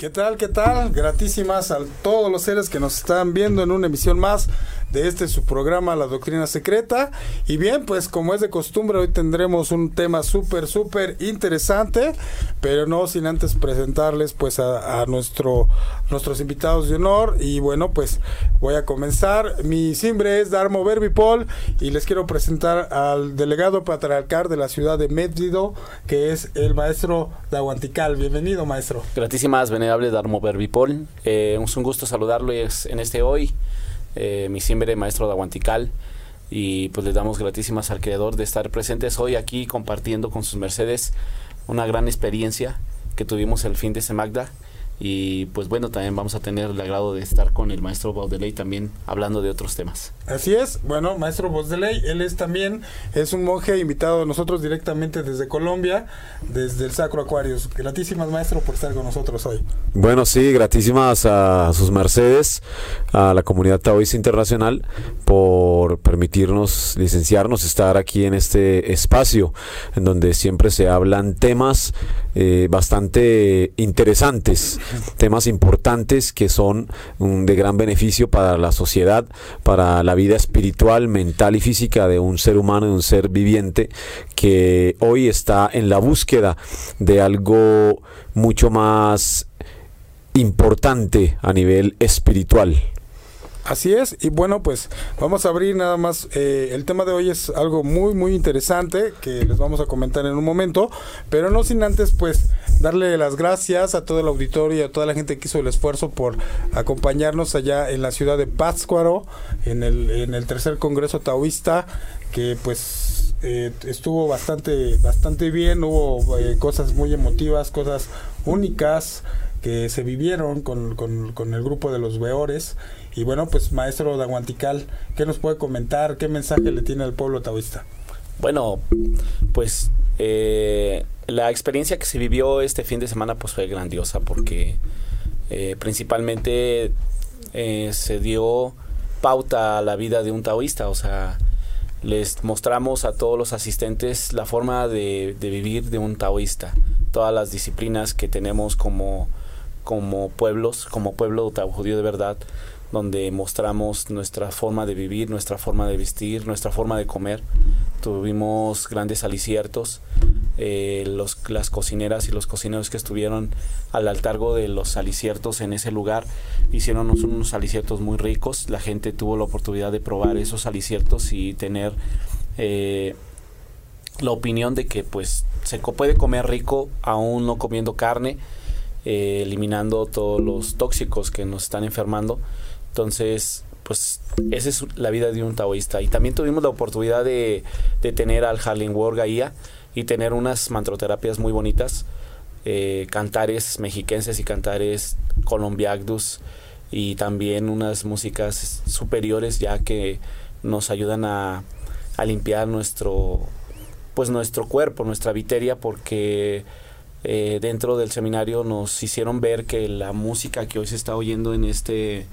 ¿Qué tal? ¿Qué tal? Gratísimas a todos los seres que nos están viendo en una emisión más de este su programa La Doctrina Secreta. Y bien, pues como es de costumbre, hoy tendremos un tema súper, súper interesante, pero no sin antes presentarles pues a, nuestro, nuestros invitados de honor. Y bueno, pues voy a comenzar. Mi simbre es Darmo Verbipol y les quiero presentar al delegado patriarcal de la ciudad de Médido, que es el maestro Daguantical. Bienvenido, maestro. Gratísimas, venerable Darmo Verbipol. Eh, es un gusto saludarlo en este hoy, eh, mi siempre maestro de Aguantical. Y pues le damos gratísimas al creador de estar presentes hoy aquí compartiendo con sus mercedes una gran experiencia que tuvimos el fin de Semagda y pues bueno, también vamos a tener el agrado de estar con el maestro Baudeley también hablando de otros temas. Así es, bueno, maestro Baudeley, él es también, es un monje invitado a nosotros directamente desde Colombia, desde el Sacro Acuarios. Gratísimas, maestro, por estar con nosotros hoy. Bueno, sí, gratísimas a sus mercedes, a la comunidad taoísta internacional, por permitirnos licenciarnos, estar aquí en este espacio, en donde siempre se hablan temas eh, bastante interesantes temas importantes que son de gran beneficio para la sociedad, para la vida espiritual, mental y física de un ser humano, de un ser viviente que hoy está en la búsqueda de algo mucho más importante a nivel espiritual. Así es, y bueno, pues vamos a abrir nada más. Eh, el tema de hoy es algo muy, muy interesante que les vamos a comentar en un momento, pero no sin antes, pues, darle las gracias a todo el auditorio y a toda la gente que hizo el esfuerzo por acompañarnos allá en la ciudad de Pátzcuaro, en el, en el tercer congreso taoísta, que pues eh, estuvo bastante, bastante bien, hubo eh, cosas muy emotivas, cosas únicas que se vivieron con, con, el grupo de los Veores y bueno, pues maestro Daguantical, ¿qué nos puede comentar? ¿Qué mensaje le tiene al pueblo taoísta? Bueno, pues eh, la experiencia que se vivió este fin de semana pues fue grandiosa porque eh, principalmente eh, se dio pauta a la vida de un taoísta, o sea, les mostramos a todos los asistentes la forma de, de vivir de un taoísta, todas las disciplinas que tenemos como, como pueblos, como pueblo judío de verdad, donde mostramos nuestra forma de vivir, nuestra forma de vestir, nuestra forma de comer. Tuvimos grandes aliciertos. Eh, los, las cocineras y los cocineros que estuvieron al altargo de los aliciertos en ese lugar hicieron unos, aliciertos muy ricos. La gente tuvo la oportunidad de probar esos aliciertos y tener eh, la opinión de que pues se puede comer rico aún no comiendo carne, eh, eliminando todos los tóxicos que nos están enfermando entonces, pues esa es la vida de un taoísta. Y también tuvimos la oportunidad de, tener al Harlem World Gaia y tener unas mantroterapias muy bonitas, eh, cantares mexiquenses y cantares colombiagdus y también unas músicas superiores ya que nos ayudan a, a limpiar nuestro pues nuestro cuerpo, nuestra viteria porque eh, dentro del seminario nos hicieron ver que la música que hoy se está oyendo en este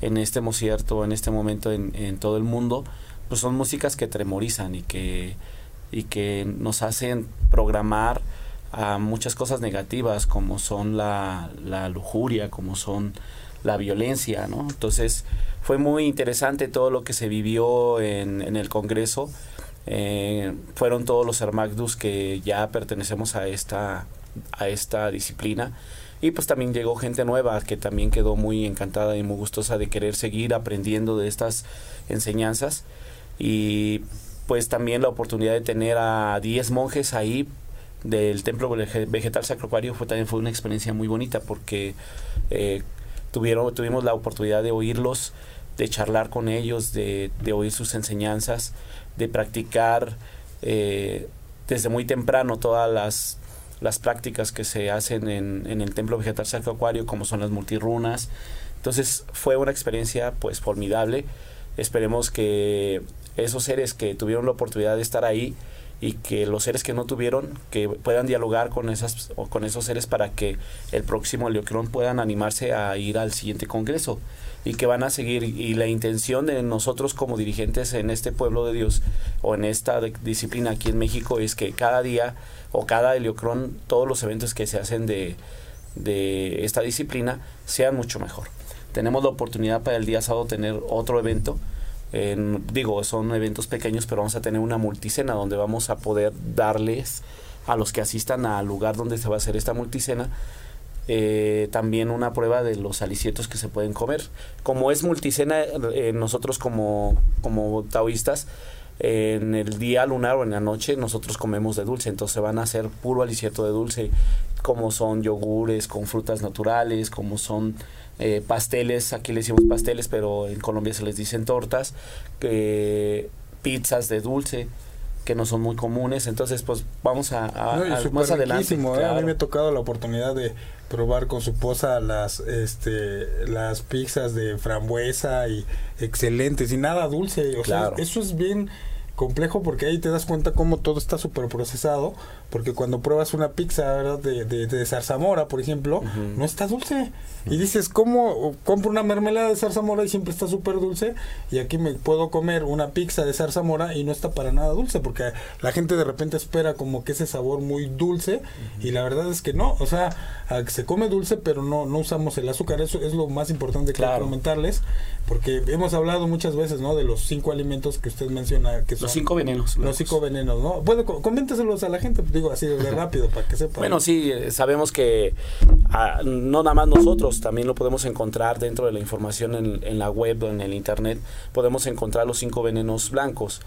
en este concierto, en este momento en, todo el mundo, pues son músicas que tremorizan y que, y que nos hacen programar a muchas cosas negativas como son la, lujuria, como son la violencia, ¿no? Entonces fue muy interesante todo lo que se vivió en, en el Congreso. Eh, fueron todos los Hermagdus que ya pertenecemos a esta, a esta disciplina y pues también llegó gente nueva que también quedó muy encantada y muy gustosa de querer seguir aprendiendo de estas enseñanzas. Y pues también la oportunidad de tener a 10 monjes ahí del templo vegetal sacrocuario fue también fue una experiencia muy bonita porque eh, tuvieron tuvimos la oportunidad de oírlos de charlar con ellos de, de oír sus enseñanzas de practicar eh, desde muy temprano todas las las prácticas que se hacen en, el templo vegetal sacro acuario como son las multirunas entonces fue una experiencia pues formidable. Esperemos que esos seres que tuvieron la oportunidad de estar ahí y que los seres que no tuvieron que puedan dialogar con esas con esos seres para que el próximo Heliocrón puedan animarse a ir al siguiente congreso y que van a seguir. Y la intención de nosotros como dirigentes en este pueblo de Dios o en esta disciplina aquí en México es que cada día o cada Heliocrón todos los eventos que se hacen de, de esta disciplina sean mucho mejor. Tenemos la oportunidad para el día sábado tener otro evento digo, son eventos pequeños, pero vamos a tener una multicena donde vamos a poder darles a los que asistan al lugar donde se va a hacer esta multicena eh, también una prueba de los alicietos que se pueden comer. Como es multicena, eh, nosotros como, como taoístas, en el día lunar o en la noche nosotros comemos de dulce, entonces van a hacer puro alicieto de dulce, como son yogures con frutas naturales, como son eh, pasteles, aquí le decimos pasteles, pero en Colombia se les dicen tortas, pizzas de dulce que no son muy comunes, entonces pues vamos a, más adelante. ¿eh? A mí me ha tocado la oportunidad de probar con su esposa las este las pizzas de frambuesa y excelentes y nada dulce, o sea, eso es bien complejo porque ahí te das cuenta cómo todo está súper procesado, porque cuando pruebas una pizza ¿verdad? De, de, zarzamora, por ejemplo, no está dulce. Y dices, ¿cómo compro una mermelada de zarzamora y siempre está súper dulce? Y aquí me puedo comer una pizza de zarzamora y no está para nada dulce, porque la gente de repente espera como que ese sabor muy dulce y la verdad es que no, o sea, se come dulce pero no, no usamos el azúcar, eso es lo más importante que comentarles, porque hemos hablado muchas veces, ¿no? De los cinco alimentos que usted menciona, que son los cinco venenos. Los cinco venenos, ¿no? Bueno, coménteselos a la gente, digo así de rápido, para que sepan. Bueno, sí, eh, sabemos que ah, no nada más nosotros, también lo podemos encontrar dentro de la información en, en la web o en el internet, podemos encontrar los cinco venenos blancos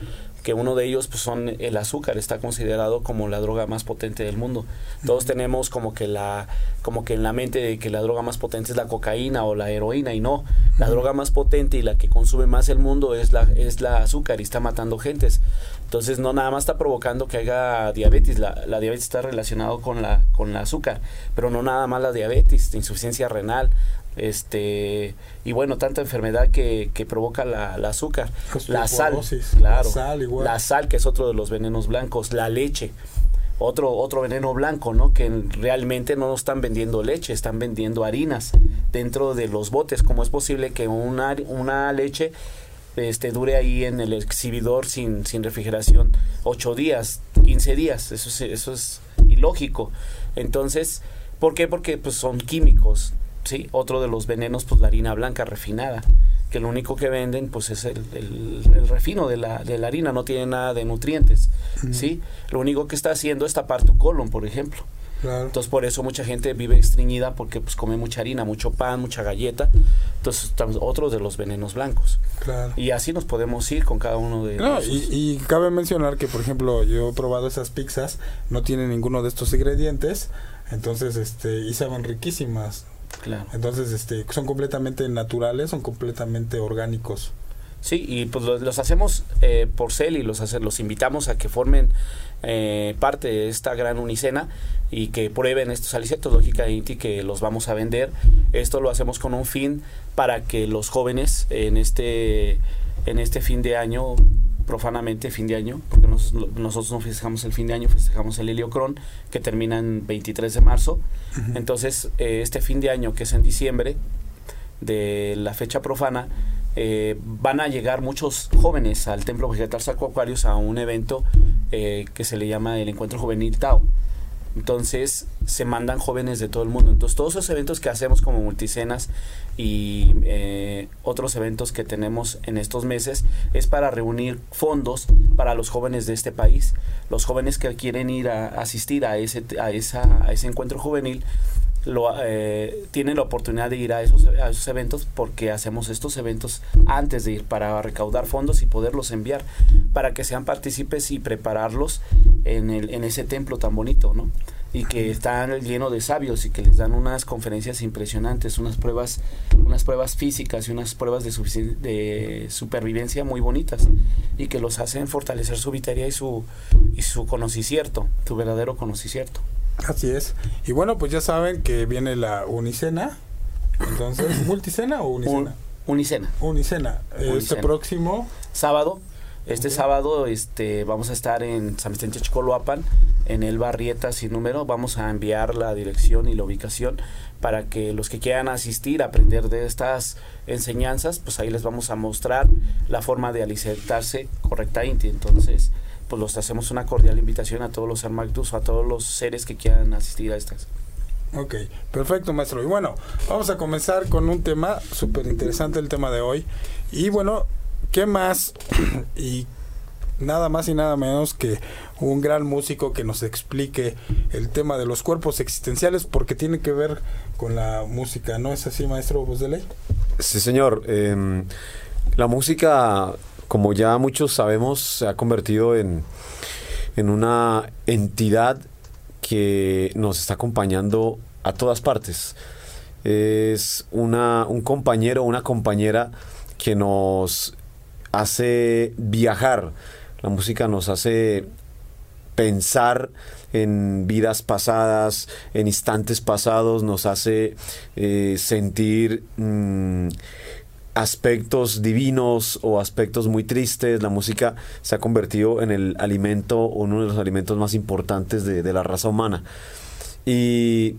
que uno de ellos pues son el azúcar está considerado como la droga más potente del mundo todos tenemos como que la como que en la mente de que la droga más potente es la cocaína o la heroína y no la droga más potente y la que consume más el mundo es la es la azúcar y está matando gentes. Entonces no nada más está provocando que haya diabetes. La, la diabetes está relacionado con la con la azúcar pero no nada más la diabetes insuficiencia renal este y bueno tanta enfermedad que, que provoca la, azúcar. La sal claro. la sal, que es otro de los venenos blancos. La leche otro otro veneno blanco no que realmente no están vendiendo leche están vendiendo harinas dentro de los botes. Cómo es posible que una, una leche este dure ahí en el exhibidor sin, sin refrigeración ocho días 15 días eso es, eso es ilógico. Entonces ¿por qué? porque pues son químicos ¿sí? Otro de los venenos, pues la harina blanca refinada, que lo único que venden, pues es el, el, refino de la, de la, harina, no tiene nada de nutrientes, ¿sí? Lo único que está haciendo es tapar tu colon, por ejemplo. Entonces por eso mucha gente vive estreñida porque pues come mucha harina, mucho pan, mucha galleta. Entonces otros de los venenos blancos. Y así nos podemos ir con cada uno de no, y, y, cabe mencionar que por ejemplo yo he probado esas pizzas, no tienen ninguno de estos ingredientes, entonces este y saben riquísimas. Entonces, este, son completamente naturales, son completamente orgánicos. Sí, y pues los, hacemos eh, por CEL y los, los invitamos a que formen eh, parte de esta gran unicena y que prueben estos alicetos, lógicamente, que los vamos a vender. Esto lo hacemos con un fin para que los jóvenes en este, en este fin de año profanamente fin de año, porque nosotros no festejamos el fin de año, festejamos el Heliocron, que termina en 23 de marzo. Entonces, eh, este fin de año, que es en diciembre, de la fecha profana, eh, van a llegar muchos jóvenes al Templo Vegetal Saco Aquarius a un evento eh, que se le llama el Encuentro Juvenil Tao. Entonces se mandan jóvenes de todo el mundo. Entonces todos esos eventos que hacemos como multicenas y eh, otros eventos que tenemos en estos meses es para reunir fondos para los jóvenes de este país. Los jóvenes que quieren ir a asistir a ese, a esa, a ese encuentro juvenil lo, eh, tienen la oportunidad de ir a esos, a esos eventos porque hacemos estos eventos antes de ir para recaudar fondos y poderlos enviar para que sean partícipes y prepararlos en, el, en ese templo tan bonito, ¿no? Y que están lleno de sabios y que les dan unas conferencias impresionantes, unas pruebas, unas pruebas físicas y unas pruebas de, de supervivencia muy bonitas y que los hacen fortalecer su vitalidad y su, y su conocimiento, su verdadero conocimiento. Así es. Y bueno, pues ya saben que viene la unicena. Entonces, ¿multicena o unicena? unicena. Unicena. Este próximo sábado Este sábado este, vamos a estar en San Vicente Chicoloapan, en el Barrieta sin número. Vamos a enviar la dirección y la ubicación para que los que quieran asistir, aprender de estas enseñanzas, pues ahí les vamos a mostrar la forma de alimentarse correctamente. Entonces, pues los hacemos una cordial invitación a todos los Armagdus, a todos los seres que quieran asistir a estas. Ok, perfecto maestro. Y bueno, vamos a comenzar con un tema súper interesante el tema de hoy. Y bueno, ¿qué más? y nada más y nada menos que un gran músico que nos explique el tema de los cuerpos existenciales porque tiene que ver con la música, ¿no es así, maestro Voz de Ley? Sí, señor. Em, la música, como ya muchos sabemos, se ha convertido en, en una entidad que nos está acompañando a todas partes. Es una, un compañero una compañera que nos hace viajar. La música nos hace pensar en vidas pasadas, en instantes pasados, nos hace eh, sentir mm, aspectos divinos o aspectos muy tristes. La música se ha convertido en el alimento, uno de los alimentos más importantes de, la raza humana. Y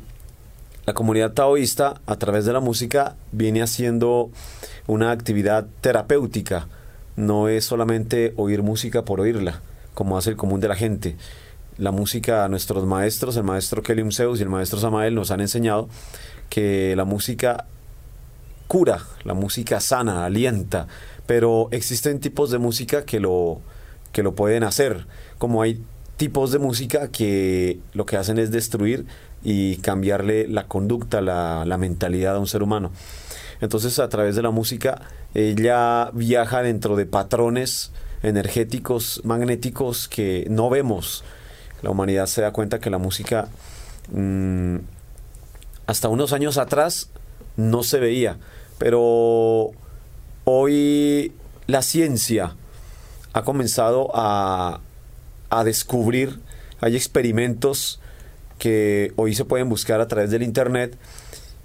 la comunidad taoísta, a través de la música, viene haciendo una actividad terapéutica. No es solamente oír música por oírla como hace el común de la gente. La música, nuestros maestros, el maestro Kelium Zeus y el maestro Samael nos han enseñado que la música cura, la música sana, alienta, pero existen tipos de música que lo, que lo pueden hacer, como hay tipos de música que lo que hacen es destruir y cambiarle la conducta, la, mentalidad a un ser humano. Entonces a través de la música ella viaja dentro de patrones energéticos, magnéticos que no vemos. La humanidad se da cuenta que la música mm, hasta unos años atrás no se veía, pero hoy la ciencia ha comenzado a, a descubrir, hay experimentos que hoy se pueden buscar a través del Internet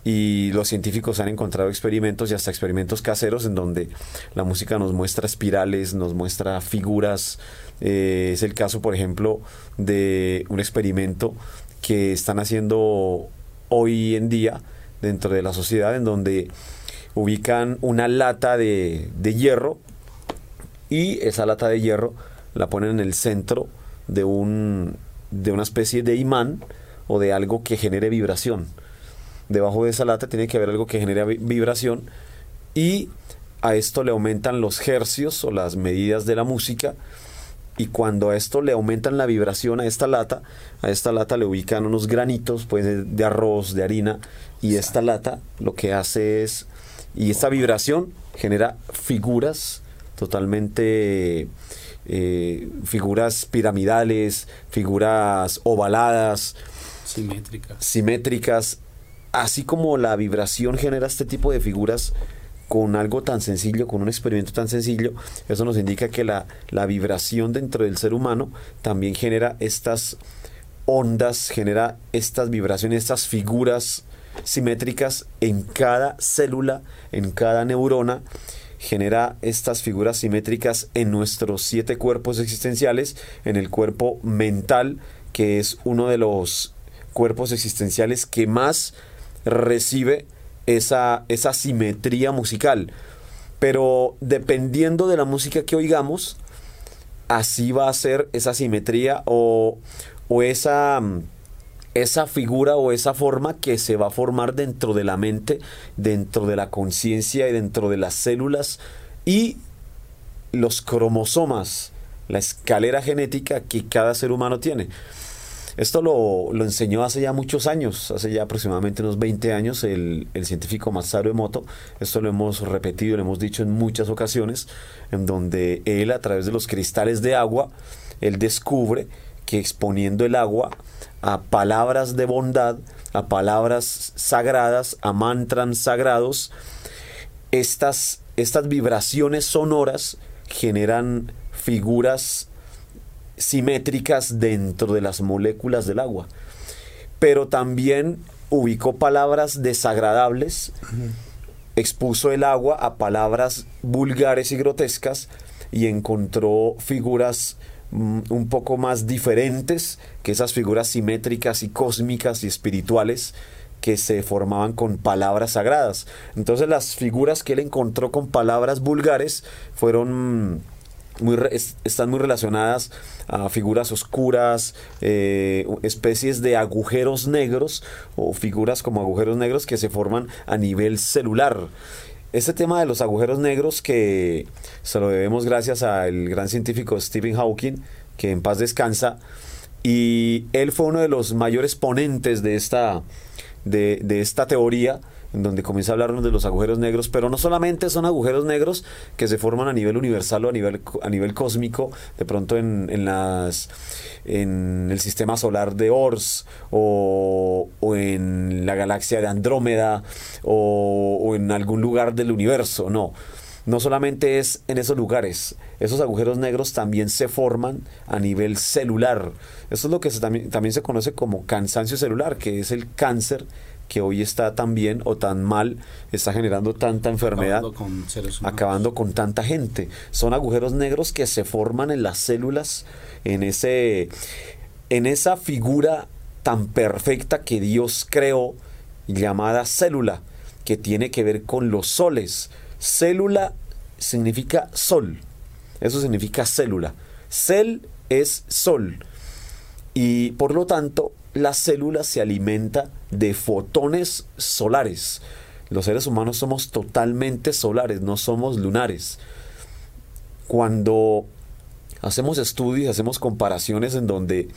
y los científicos han encontrado experimentos y hasta experimentos caseros en donde la música nos muestra espirales, nos muestra figuras. Eh, es el caso, por ejemplo, de un experimento que están haciendo hoy en día dentro de la sociedad en donde ubican una lata de, de hierro y esa lata de hierro la ponen en el centro de, un, de una especie de imán o de algo que genere vibración. Debajo de esa lata tiene que haber algo que genere vibración y a esto le aumentan los hercios o las medidas de la música y cuando a esto le aumentan la vibración a esta lata, a esta lata le ubican unos granitos pues, de arroz, de harina y esta lata lo que hace es, y esta vibración genera figuras totalmente, eh, figuras piramidales, figuras ovaladas, simétricas. simétricas así como la vibración genera este tipo de figuras con algo tan sencillo, con un experimento tan sencillo, eso nos indica que la, la vibración dentro del ser humano también genera estas ondas, genera estas vibraciones, estas figuras simétricas en cada célula, en cada neurona, genera estas figuras simétricas en nuestros siete cuerpos existenciales, en el cuerpo mental, que es uno de los cuerpos existenciales que más recibe esa, esa simetría musical. Pero dependiendo de la música que oigamos, así va a ser esa simetría o, o esa, esa figura o esa forma que se va a formar dentro de la mente, dentro de la conciencia y dentro de las células y los cromosomas, la escalera genética que cada ser humano tiene. Esto lo, enseñó hace ya muchos años, hace ya aproximadamente unos 20 años, el, científico Masaru Emoto. Esto lo hemos repetido, lo hemos dicho en muchas ocasiones, en donde él a través de los cristales de agua, él descubre que exponiendo el agua a palabras de bondad, a palabras sagradas, a mantras sagrados, estas, estas vibraciones sonoras generan figuras simétricas dentro de las moléculas del agua. Pero también ubicó palabras desagradables, expuso el agua a palabras vulgares y grotescas, y encontró figuras un poco más diferentes que esas figuras simétricas y cósmicas y espirituales que se formaban con palabras sagradas. Entonces las figuras que él encontró con palabras vulgares fueron muy están muy relacionadas a figuras oscuras, eh, especies de agujeros negros o figuras como agujeros negros que se forman a nivel celular. Este tema de los agujeros negros que se lo debemos gracias al gran científico Stephen Hawking, que en paz descansa, y él fue uno de los mayores ponentes de esta, de, esta teoría en donde comienza a hablarnos de los agujeros negros, pero no solamente son agujeros negros que se forman a nivel universal o a nivel, a nivel cósmico, de pronto en, en las, en el sistema solar de Ors o, o en la galaxia de Andrómeda o, o en algún lugar del universo, no no solamente es en esos lugares, esos agujeros negros también se forman a nivel celular. Eso es lo que también, también se conoce como cansancio celular, que es el cáncer que hoy está tan bien o tan mal, está generando tanta enfermedad, acabando con, tanta gente. Son agujeros negros que se forman en las células, en ese, en esa figura tan perfecta que Dios creó, llamada célula, que tiene que ver con los soles. Célula significa sol, eso significa célula. Cel es sol. Y por lo tanto, la célula se alimenta de fotones solares. Los seres humanos somos totalmente solares, no somos lunares. Cuando hacemos estudios, hacemos comparaciones en donde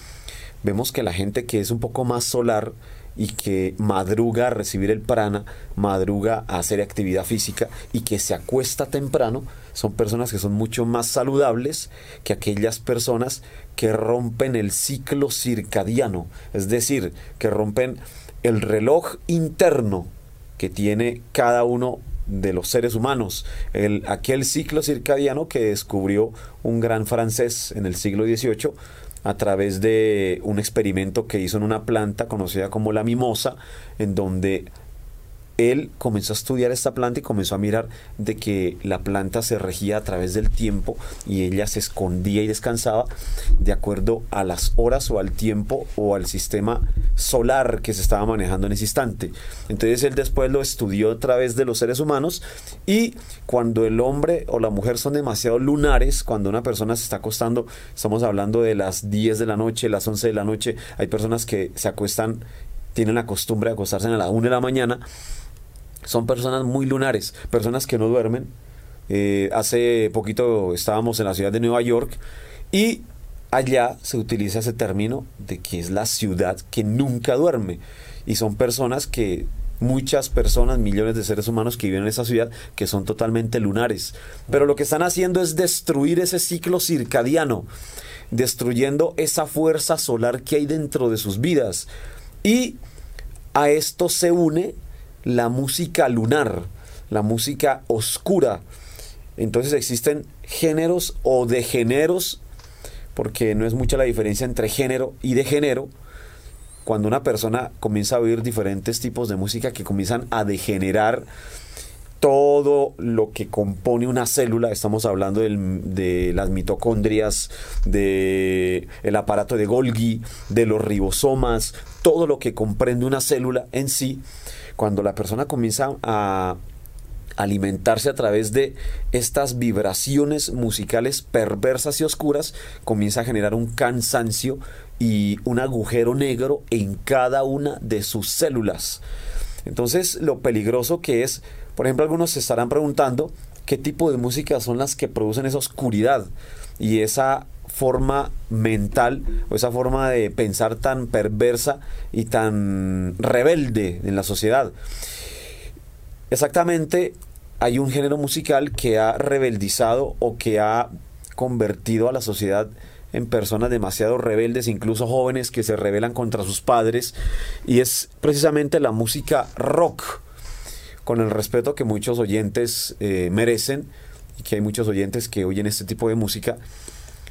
vemos que la gente que es un poco más solar y que madruga a recibir el prana, madruga a hacer actividad física y que se acuesta temprano, son personas que son mucho más saludables que aquellas personas que rompen el ciclo circadiano, es decir, que rompen el reloj interno que tiene cada uno de los seres humanos, el, aquel ciclo circadiano que descubrió un gran francés en el siglo XVIII a través de un experimento que hizo en una planta conocida como la mimosa, en donde él comenzó a estudiar esta planta y comenzó a mirar de que la planta se regía a través del tiempo y ella se escondía y descansaba de acuerdo a las horas o al tiempo o al sistema solar que se estaba manejando en ese instante. Entonces él después lo estudió a través de los seres humanos y cuando el hombre o la mujer son demasiado lunares, cuando una persona se está acostando, estamos hablando de las 10 de la noche, las 11 de la noche, hay personas que se acuestan tienen la costumbre de acostarse a las 1 de la mañana, son personas muy lunares, personas que no duermen. Eh, hace poquito estábamos en la ciudad de Nueva York y allá se utiliza ese término de que es la ciudad que nunca duerme. Y son personas que, muchas personas, millones de seres humanos que viven en esa ciudad, que son totalmente lunares. Pero lo que están haciendo es destruir ese ciclo circadiano, destruyendo esa fuerza solar que hay dentro de sus vidas. Y a esto se une la música lunar, la música oscura. Entonces existen géneros o degeneros, porque no es mucha la diferencia entre género y degenero, cuando una persona comienza a oír diferentes tipos de música que comienzan a degenerar todo lo que compone una célula, estamos hablando de las mitocondrias, de el aparato de Golgi, de los ribosomas, todo lo que comprende una célula en sí, cuando la persona comienza a alimentarse a través de estas vibraciones musicales perversas y oscuras, comienza a generar un cansancio y un agujero negro en cada una de sus células. Entonces, lo peligroso que es, por ejemplo, algunos se estarán preguntando qué tipo de música son las que producen esa oscuridad y esa forma mental o esa forma de pensar tan perversa y tan rebelde en la sociedad. Exactamente, hay un género musical que ha rebeldizado o que ha convertido a la sociedad en personas demasiado rebeldes, incluso jóvenes que se rebelan contra sus padres, y es precisamente la música rock, con el respeto que muchos oyentes eh, merecen, y que hay muchos oyentes que oyen este tipo de música,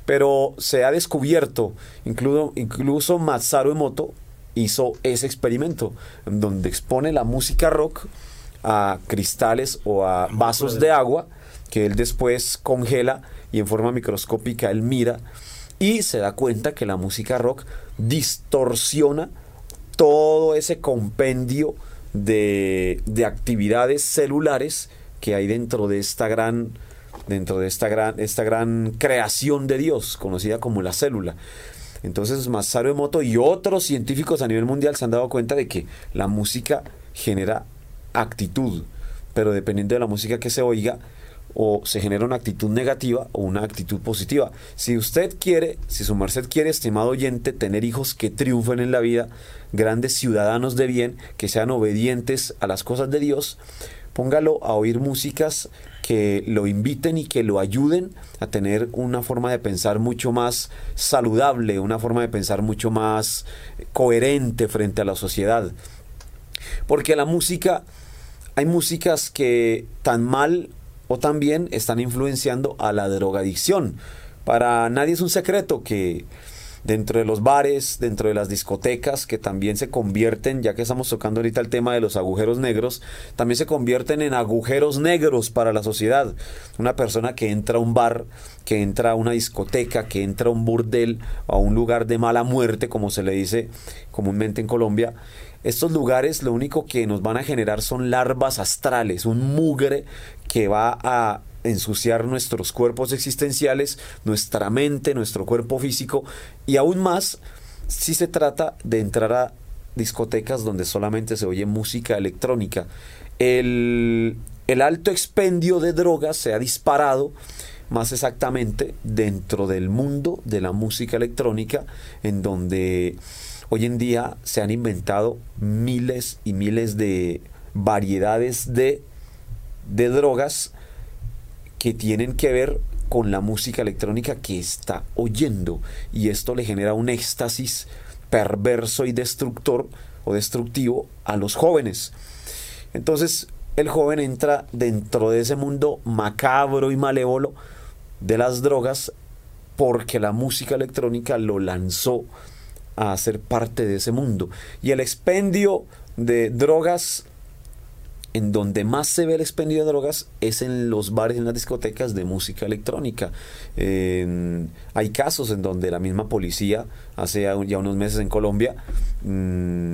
pero se ha descubierto, incluso, incluso Masaru Emoto hizo ese experimento, en donde expone la música rock a cristales o a vasos de agua que él después congela y en forma microscópica él mira y se da cuenta que la música rock distorsiona todo ese compendio de, de actividades celulares que hay dentro de esta gran dentro de esta gran, esta gran creación de Dios, conocida como la célula. Entonces Masaru Emoto y otros científicos a nivel mundial se han dado cuenta de que la música genera actitud, pero dependiendo de la música que se oiga, o se genera una actitud negativa o una actitud positiva. Si usted quiere, si su merced quiere, estimado oyente, tener hijos que triunfen en la vida, grandes ciudadanos de bien, que sean obedientes a las cosas de Dios, póngalo a oír músicas que lo inviten y que lo ayuden a tener una forma de pensar mucho más saludable, una forma de pensar mucho más coherente frente a la sociedad. Porque la música, hay músicas que tan mal o tan bien están influenciando a la drogadicción. Para nadie es un secreto que dentro de los bares, dentro de las discotecas, que también se convierten, ya que estamos tocando ahorita el tema de los agujeros negros, también se convierten en agujeros negros para la sociedad. Una persona que entra a un bar, que entra a una discoteca, que entra a un burdel, a un lugar de mala muerte, como se le dice comúnmente en Colombia, estos lugares lo único que nos van a generar son larvas astrales, un mugre que va a ensuciar nuestros cuerpos existenciales, nuestra mente, nuestro cuerpo físico y aún más si se trata de entrar a discotecas donde solamente se oye música electrónica. El, el alto expendio de drogas se ha disparado más exactamente dentro del mundo de la música electrónica, en donde hoy en día se han inventado miles y miles de variedades de, de drogas que tienen que ver con la música electrónica que está oyendo y esto le genera un éxtasis perverso y destructor o destructivo a los jóvenes. Entonces el joven entra dentro de ese mundo macabro y malévolo de las drogas porque la música electrónica lo lanzó a ser parte de ese mundo. Y el expendio de drogas en donde más se ve el expendio de drogas es en los bares, en las discotecas de música electrónica. hay casos en donde la misma policía, hace ya unos meses en Colombia, mm,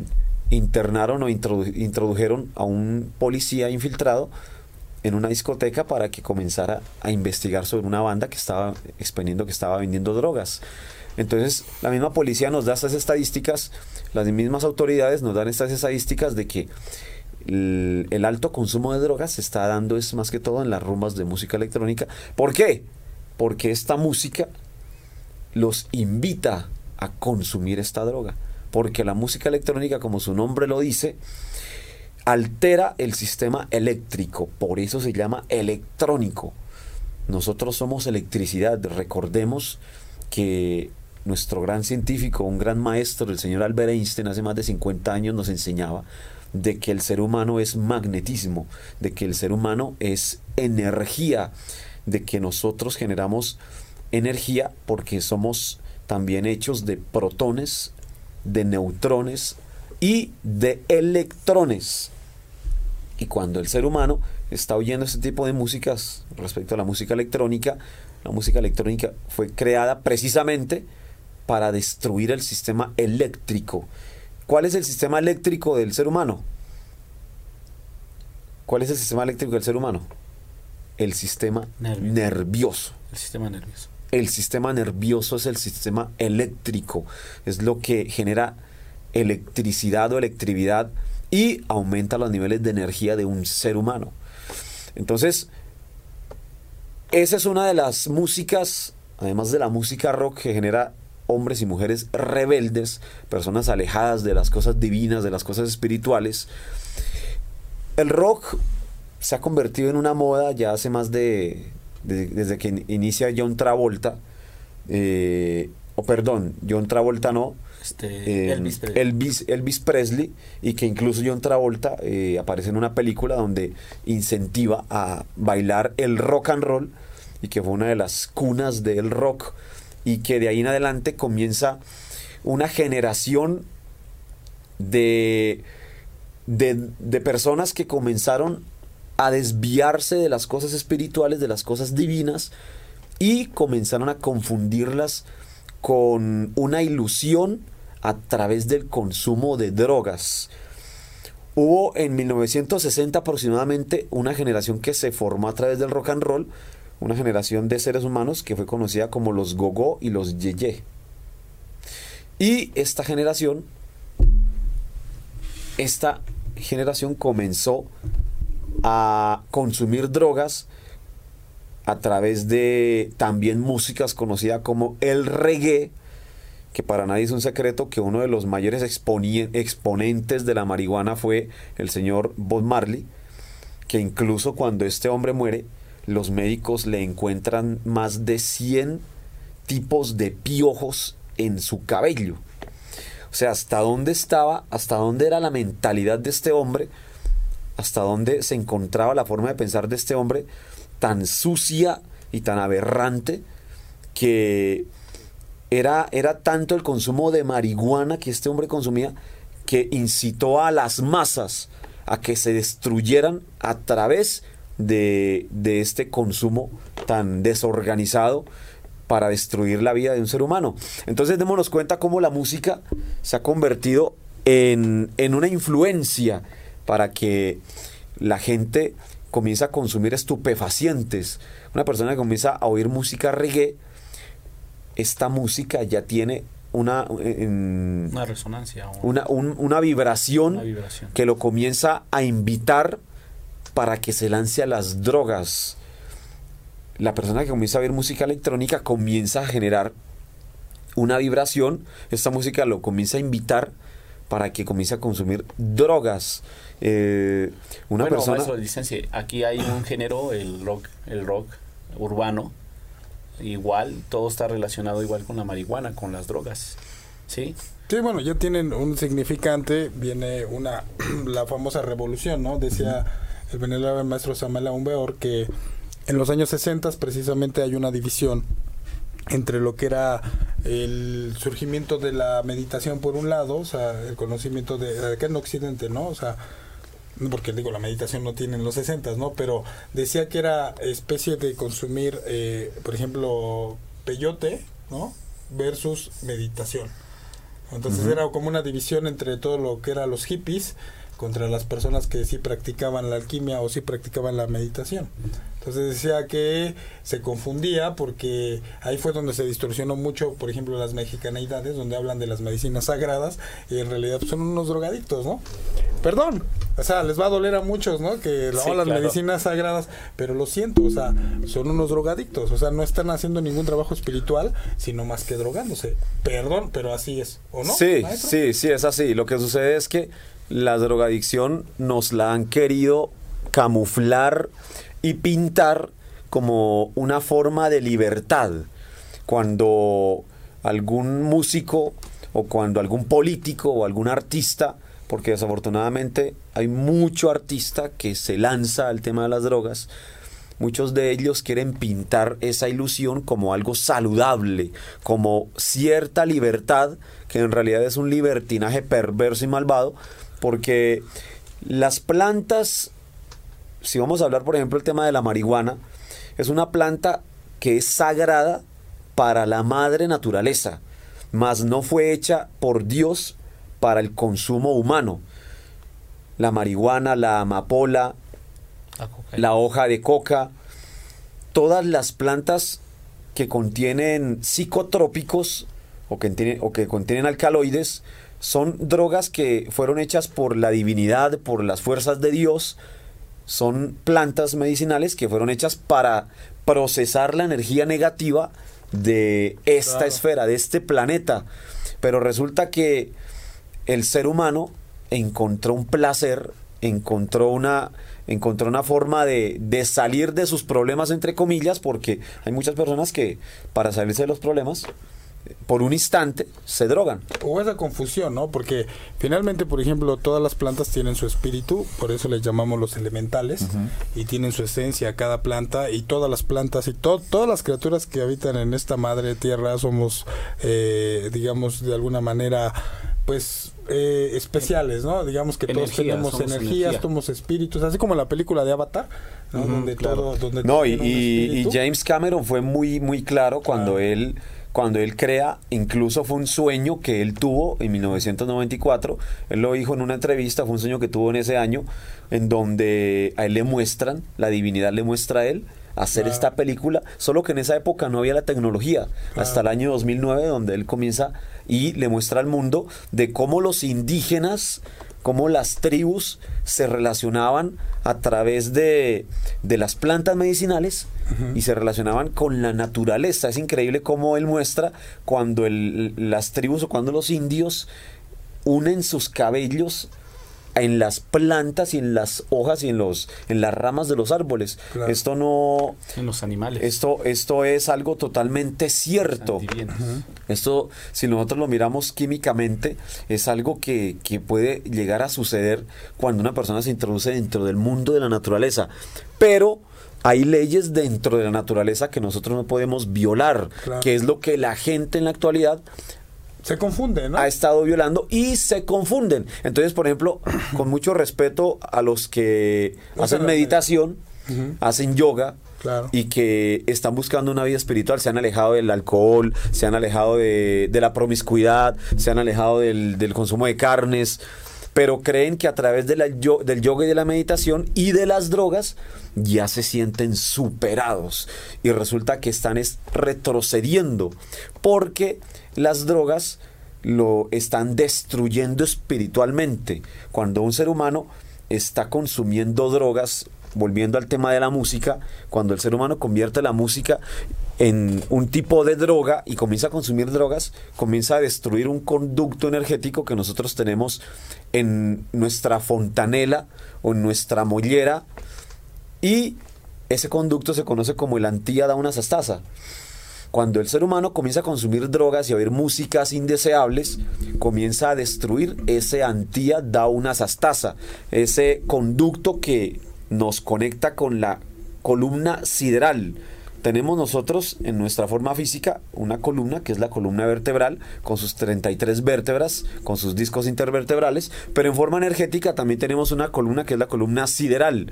internaron o introdujeron a un policía infiltrado en una discoteca para que comenzara a investigar sobre una banda que estaba expendiendo, que estaba vendiendo drogas. Entonces, la misma policía nos da estas estadísticas, las mismas autoridades nos dan estas estadísticas de que el, alto consumo de drogas se está dando es más que todo en las rumbas de música electrónica. ¿Por qué? Porque esta música los invita a consumir esta droga. Porque la música electrónica, como su nombre lo dice, altera el sistema eléctrico. Por eso se llama electrónico. Nosotros somos electricidad. Recordemos que nuestro gran científico, un gran maestro, el señor Albert Einstein, hace más de 50 años nos enseñaba de que el ser humano es magnetismo, de que el ser humano es energía, de que nosotros generamos energía porque somos también hechos de protones, de neutrones y de electrones. Y cuando el ser humano está oyendo este tipo de músicas respecto a la música electrónica, la música electrónica fue creada precisamente para destruir el sistema eléctrico ¿Cuál es el sistema eléctrico del ser humano? ¿Cuál es el sistema eléctrico del ser humano? El sistema nervioso. El sistema nervioso. El sistema nervioso es el sistema eléctrico. Es lo que genera electricidad o electricidad y aumenta los niveles de energía de un ser humano. Entonces, esa es una de las músicas, además de la música rock, que genera hombres y mujeres rebeldes, personas alejadas de las cosas divinas, de las cosas espirituales. El rock se ha convertido en una moda ya hace más de, desde que inicia John Travolta, eh, o perdón, John Travolta no, este, eh, Elvis, Presley. y que incluso John Travolta eh, aparece en una película donde incentiva a bailar el rock and roll y que fue una de las cunas del rock y que de ahí en adelante comienza una generación de, de, personas que comenzaron a desviarse de las cosas espirituales, de las cosas divinas, y comenzaron a confundirlas con una ilusión a través del consumo de drogas. Hubo en 1960 aproximadamente una generación que se formó a través del rock and roll, una generación de seres humanos que fue conocida como los gogo y los yeye. Y esta generación, esta generación comenzó a consumir drogas a través de también músicas conocidas como el reggae, que para nadie es un secreto que uno de los mayores exponentes de la marihuana fue el señor Bob Marley, que incluso cuando este hombre muere, los médicos le encuentran más de 100 tipos de piojos en su cabello. O sea, hasta dónde estaba, hasta dónde era la mentalidad de este hombre, hasta dónde se encontraba la forma de pensar de este hombre tan sucia y tan aberrante que era, era tanto el consumo de marihuana que este hombre consumía que incitó a las masas a que se destruyeran a través de, de este consumo tan desorganizado para destruir la vida de un ser humano. Entonces démonos cuenta cómo la música se ha convertido en, en una influencia para que la gente comienza a consumir estupefacientes. Una persona que comienza a oír música reggae, esta música ya tiene una, una resonancia, una, una, vibración que lo comienza a invitar para que se lance a las drogas. La persona que comienza a oír música electrónica comienza a generar una vibración, esta música lo comienza a invitar para que comience a consumir drogas. Eh, una persona. aquí hay un género, el rock, el rock urbano. Igual, todo está relacionado igual con la marihuana, con las drogas. ¿Sí? Sí, bueno, ya tienen un significante, viene una la famosa revolución, ¿no? Decía el venerable maestro Samuel Aumbeor que en los años 60 precisamente hay una división entre lo que era el surgimiento de la meditación por un lado, o sea, el conocimiento de acá en Occidente, ¿no? O sea, porque digo, la meditación no tiene en los 60, ¿no? Pero decía que era especie de consumir, eh, por ejemplo, peyote, ¿no? Versus meditación. Entonces era como una división entre todo lo que eran los hippies contra las personas que sí practicaban la alquimia o sí practicaban la meditación. Entonces decía que se confundía porque ahí fue donde se distorsionó mucho, por ejemplo, las mexicanidades, donde hablan de las medicinas sagradas y en realidad son unos drogadictos, ¿no? Perdón, o sea, les va a doler a muchos, ¿no? Que las medicinas sagradas, pero lo siento, o sea, son unos drogadictos, o sea, no están haciendo ningún trabajo espiritual, sino más que drogándose. Perdón, pero así es, ¿o no? Sí, sí, sí, es así. Lo que sucede es que la drogadicción nos la han querido camuflar y pintar como una forma de libertad. Cuando algún músico o cuando algún político o algún artista, porque desafortunadamente hay mucho artista que se lanza al tema de las drogas, muchos de ellos quieren pintar esa ilusión como algo saludable, como cierta libertad, que en realidad es un libertinaje perverso y malvado, porque las plantas si vamos a hablar, por ejemplo, el tema de la marihuana, es una planta que es sagrada para la madre naturaleza, mas no fue hecha por Dios para el consumo humano. La marihuana, la amapola, la, hoja de coca, todas las plantas que contienen psicotrópicos o que, o que contienen alcaloides son drogas que fueron hechas por la divinidad, por las fuerzas de Dios, son plantas medicinales que fueron hechas para procesar la energía negativa de esta esfera, de este planeta. Pero resulta que el ser humano encontró un placer, encontró una, encontró una forma de, de, salir de sus problemas, entre comillas, porque hay muchas personas que para salirse de los problemas por un instante se drogan. O esa confusión, ¿no? Porque finalmente, por ejemplo, todas las plantas tienen su espíritu, por eso les llamamos los elementales, y tienen su esencia cada planta, y todas las plantas y todas las criaturas que habitan en esta madre tierra somos, eh, digamos, de alguna manera pues eh, especiales, ¿no? Digamos que todos tenemos somos energías, energía. somos espíritus, así como la película de Avatar, ¿no? donde claro. todo, donde No, y. James Cameron fue muy, muy claro cuando él cuando él crea, incluso fue un sueño que él tuvo en 1994, él lo dijo en una entrevista, fue un sueño que tuvo en ese año, en donde a él le muestran, la divinidad le muestra a él hacer Claro. esta película, solo que en esa época no había la tecnología, hasta el año 2009, donde él comienza y le muestra al mundo de cómo los indígenas cómo las tribus se relacionaban a través de, de las plantas medicinales y se relacionaban con la naturaleza. Es increíble cómo él muestra cuando el- las tribus o cuando los indios unen sus cabellos en las plantas y en las hojas y en los en las ramas de los árboles. Claro. Esto no En los animales. esto esto es algo totalmente cierto. Esto, si nosotros lo miramos químicamente, es algo que, que puede llegar a suceder cuando una persona se introduce dentro del mundo de la naturaleza. Pero hay leyes dentro de la naturaleza que nosotros no podemos violar, Claro. que es lo que la gente en la actualidad Se confunde, ¿no? ha estado violando y se confunden. Entonces, por ejemplo, con mucho respeto a los que No hacen meditación, hacen yoga, Claro. y que están buscando una vida espiritual, se han alejado del alcohol, se han alejado de, de la promiscuidad, se han alejado del, del consumo de carnes, pero creen que a través del yoga y de la meditación y de las drogas ya se sienten superados y resulta que están es retrocediendo porque las drogas lo están destruyendo espiritualmente. Cuando un ser humano está consumiendo drogas, volviendo al tema de la música, cuando el ser humano convierte la música en un tipo de droga y comienza a consumir drogas, comienza a destruir un conducto energético que nosotros tenemos en nuestra fontanela o en nuestra mollera y ese conducto se conoce como el antíada sastasa. Cuando el ser humano comienza a consumir drogas y a oír músicas indeseables, comienza a destruir ese antía da una sastasa, ese conducto que nos conecta con la columna sideral. Tenemos nosotros en nuestra forma física una columna que es la columna vertebral con sus 33 vértebras, con sus discos intervertebrales, pero en forma energética también tenemos una columna que es la columna sideral.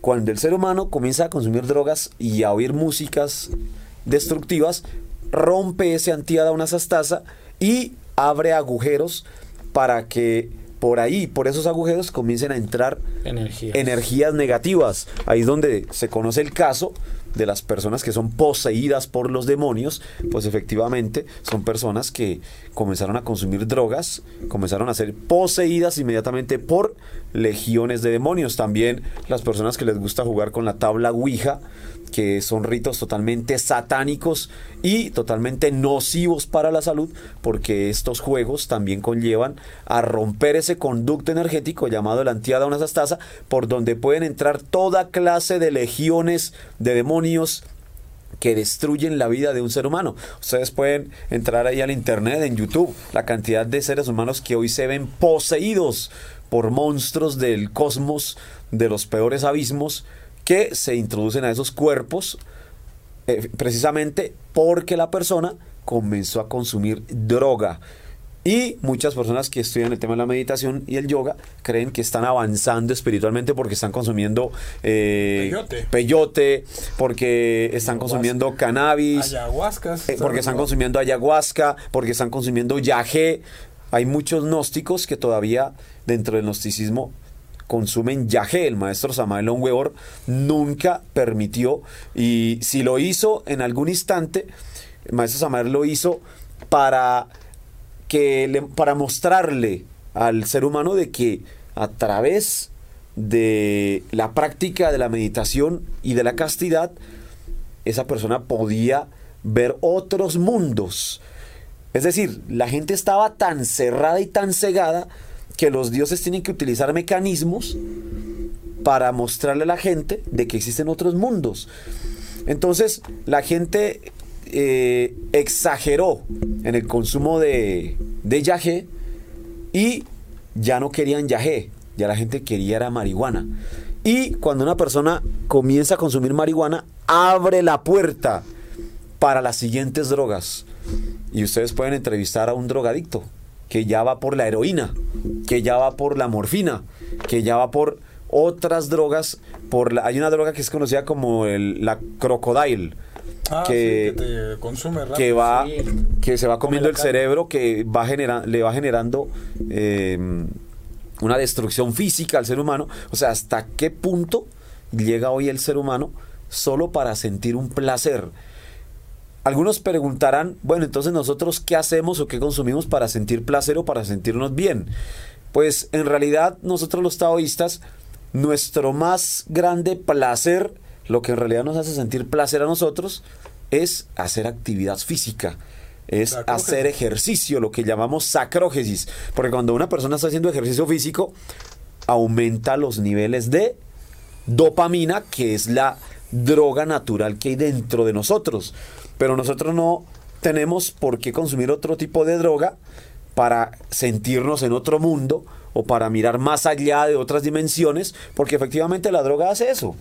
Cuando el ser humano comienza a consumir drogas y a oír músicas destructivas, rompe ese antíada una sastasa y abre agujeros para que por ahí, por esos agujeros, comiencen a entrar Energías. energías negativas. Ahí es donde se conoce el caso de las personas que son poseídas por los demonios, pues efectivamente son personas que comenzaron a consumir drogas, comenzaron a ser poseídas inmediatamente por legiones de demonios. También las personas que les gusta jugar con la tabla Ouija, que son ritos totalmente satánicos y totalmente nocivos para la salud, porque estos juegos también conllevan a romper ese conducto energético llamado el antíada una sastasa, por donde pueden entrar toda clase de legiones de demonios que destruyen la vida de un ser humano. Ustedes pueden entrar ahí al internet, en YouTube, la cantidad de seres humanos que hoy se ven poseídos por monstruos del cosmos, de los peores abismos, que se introducen a esos cuerpos eh, precisamente porque la persona comenzó a consumir droga. Y muchas personas que estudian el tema de la meditación y el yoga creen que están avanzando espiritualmente porque están consumiendo eh, Peyote. peyote, porque están consumiendo cannabis, eh, porque están consumiendo ayahuasca, porque están consumiendo yagé. Hay muchos gnósticos que todavía dentro del gnosticismo consumen yagé. El maestro Samael Weor nunca permitió y si lo hizo en algún instante, el maestro Samael lo hizo para que para mostrarle al ser humano de que a través de la práctica de la meditación y de la castidad esa persona podía ver otros mundos. Es decir, la gente estaba tan cerrada y tan cegada que los dioses tienen que utilizar mecanismos para mostrarle a la gente de que existen otros mundos. Entonces, la gente eh, exageró en el consumo de, de y ya no querían yagé, ya la gente quería era marihuana. Y cuando una persona comienza a consumir marihuana, abre la puerta para las siguientes drogas. Y ustedes pueden entrevistar a un drogadicto que ya va por la heroína, que ya va por la morfina, que ya va por otras drogas. Por la, hay una droga que es conocida como el, la crocodile. Ah, que, sí, que te consume rápido. que va Sí. que se va comiendo el carne. cerebro que va genera, le va generando eh, una destrucción física al ser humano o sea hasta qué punto llega hoy el ser humano solo para sentir un placer algunos preguntarán bueno entonces nosotros qué hacemos o qué consumimos para sentir placer o para sentirnos bien pues en realidad nosotros los taoístas nuestro más grande placer lo que en realidad nos hace sentir placer a nosotros es hacer actividad física, es hacer ejercicio, lo que llamamos sacrógesis. Porque cuando una persona está haciendo ejercicio físico, aumenta los niveles de dopamina, que es la droga natural que hay dentro de nosotros. Pero nosotros no tenemos por qué consumir otro tipo de droga para sentirnos en otro mundo o para mirar más allá de otras dimensiones, porque efectivamente la droga hace eso.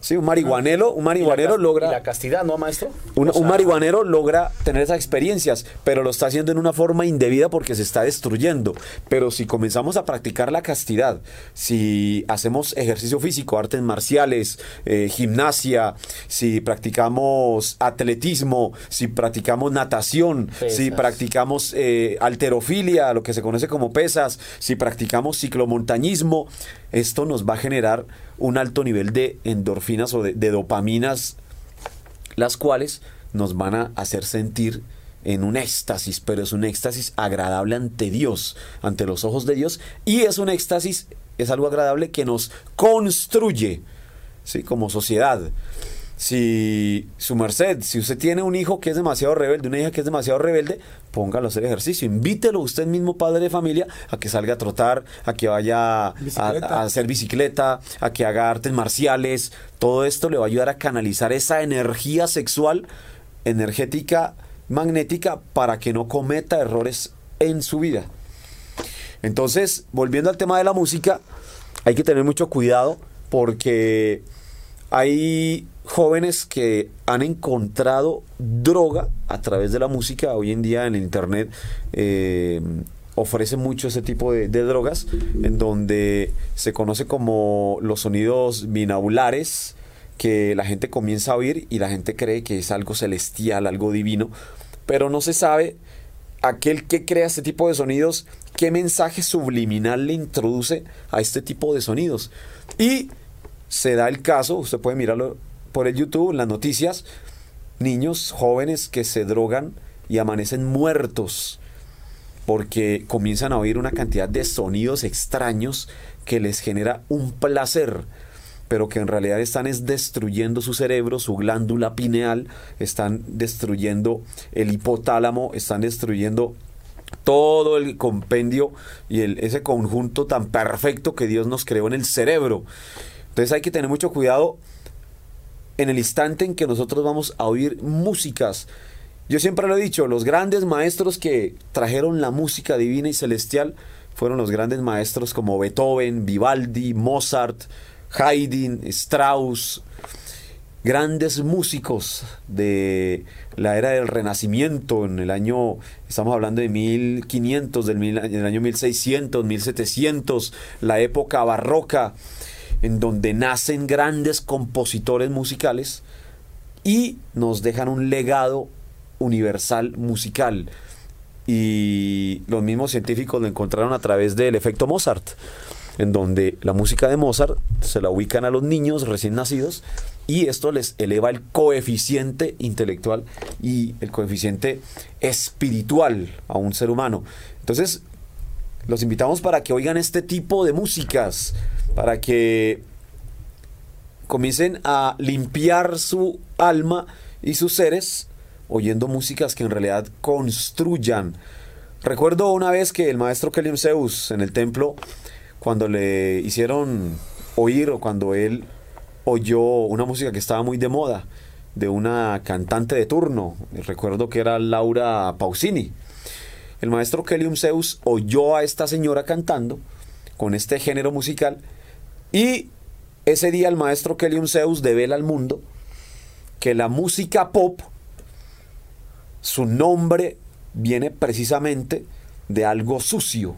Sí, un marihuanero, un Y la marihuanero logra y la castidad, ¿no, maestro? un, O sea, un marihuanero logra tener esas experiencias, pero lo está haciendo en una forma indebida porque se está destruyendo. Pero si comenzamos a practicar la castidad, si hacemos ejercicio físico, artes marciales, eh, gimnasia, si practicamos atletismo, si practicamos natación, Pesas. si practicamos eh, alterofilia, lo que se conoce como pesas, si practicamos ciclomontañismo, esto nos va a generar un alto nivel de endorfinas o de, dopaminas las cuales nos van a hacer sentir en un éxtasis, pero es un éxtasis agradable ante Dios, ante los ojos de Dios, y es un éxtasis, es algo agradable que nos construye, ¿sí? Como sociedad. Si su merced, si usted tiene un hijo que es demasiado rebelde, una hija que es demasiado rebelde, póngalo a hacer ejercicio. Invítelo usted mismo, padre de familia, a que salga a trotar, a que vaya a, a hacer bicicleta, a que haga artes marciales. Todo esto le va a ayudar a canalizar esa energía sexual, energética, magnética, para que no cometa errores en su vida. Entonces, volviendo al tema de la música, hay que tener mucho cuidado porque hay jóvenes que han encontrado droga a través de la música. Hoy en día en el internet eh, ofrece mucho ese tipo de, de drogas en donde se conoce como los sonidos binaulares que la gente comienza a oír y la gente cree que es algo celestial, algo divino, pero no se sabe aquel que crea este tipo de sonidos, qué mensaje subliminal le introduce a este tipo de sonidos. Y se da el caso, usted puede mirarlo por el YouTube, las noticias, niños jóvenes que se drogan y amanecen muertos porque comienzan a oír una cantidad de sonidos extraños que les genera un placer pero que en realidad están es destruyendo su cerebro, su glándula pineal, están destruyendo el hipotálamo, están destruyendo todo el compendio y el, ese conjunto tan perfecto que Dios nos creó en el cerebro. Entonces hay que tener mucho cuidado en el instante en que nosotros vamos a oír músicas. Yo siempre lo he dicho, los grandes maestros que trajeron la música divina y celestial fueron los grandes maestros como Beethoven, Vivaldi, Mozart, Haydn, Strauss, grandes músicos de la era del Renacimiento, en el año, estamos hablando de 1500, del, mil, del año 1600, 1700, la época barroca, en donde nacen grandes compositores musicales y nos dejan un legado universal musical. Y los mismos científicos lo encontraron a través del efecto Mozart en donde la música de Mozart se la ubican a los niños recién nacidos y esto les eleva el coeficiente intelectual y el coeficiente espiritual a un ser humano. Entonces, los invitamos para que oigan este tipo de músicas, para que comiencen a limpiar su alma y sus seres oyendo músicas que en realidad construyan. Recuerdo una vez que el maestro Kelim Zeus en el templo cuando le hicieron oír o cuando él oyó una música que estaba muy de moda de una cantante de turno, recuerdo que era Laura Pausini. El maestro Kelium Zeus oyó a esta señora cantando con este género musical y ese día el maestro Kelium Zeus devela al mundo que la música pop, su nombre viene precisamente de algo sucio,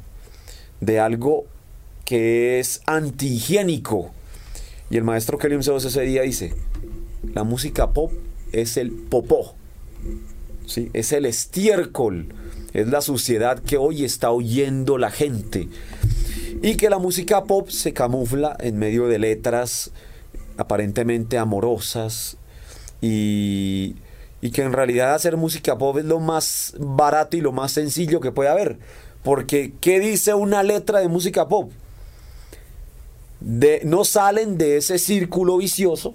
de algo que es antihigiénico. Y el maestro Kelly Seos ese día dice, la música pop es el popó, ¿sí? es el estiércol, es la suciedad que hoy está oyendo la gente. Y que la música pop se camufla en medio de letras aparentemente amorosas y, y que en realidad hacer música pop es lo más barato y lo más sencillo que puede haber. Porque, ¿qué dice una letra de música pop? De, no salen de ese círculo vicioso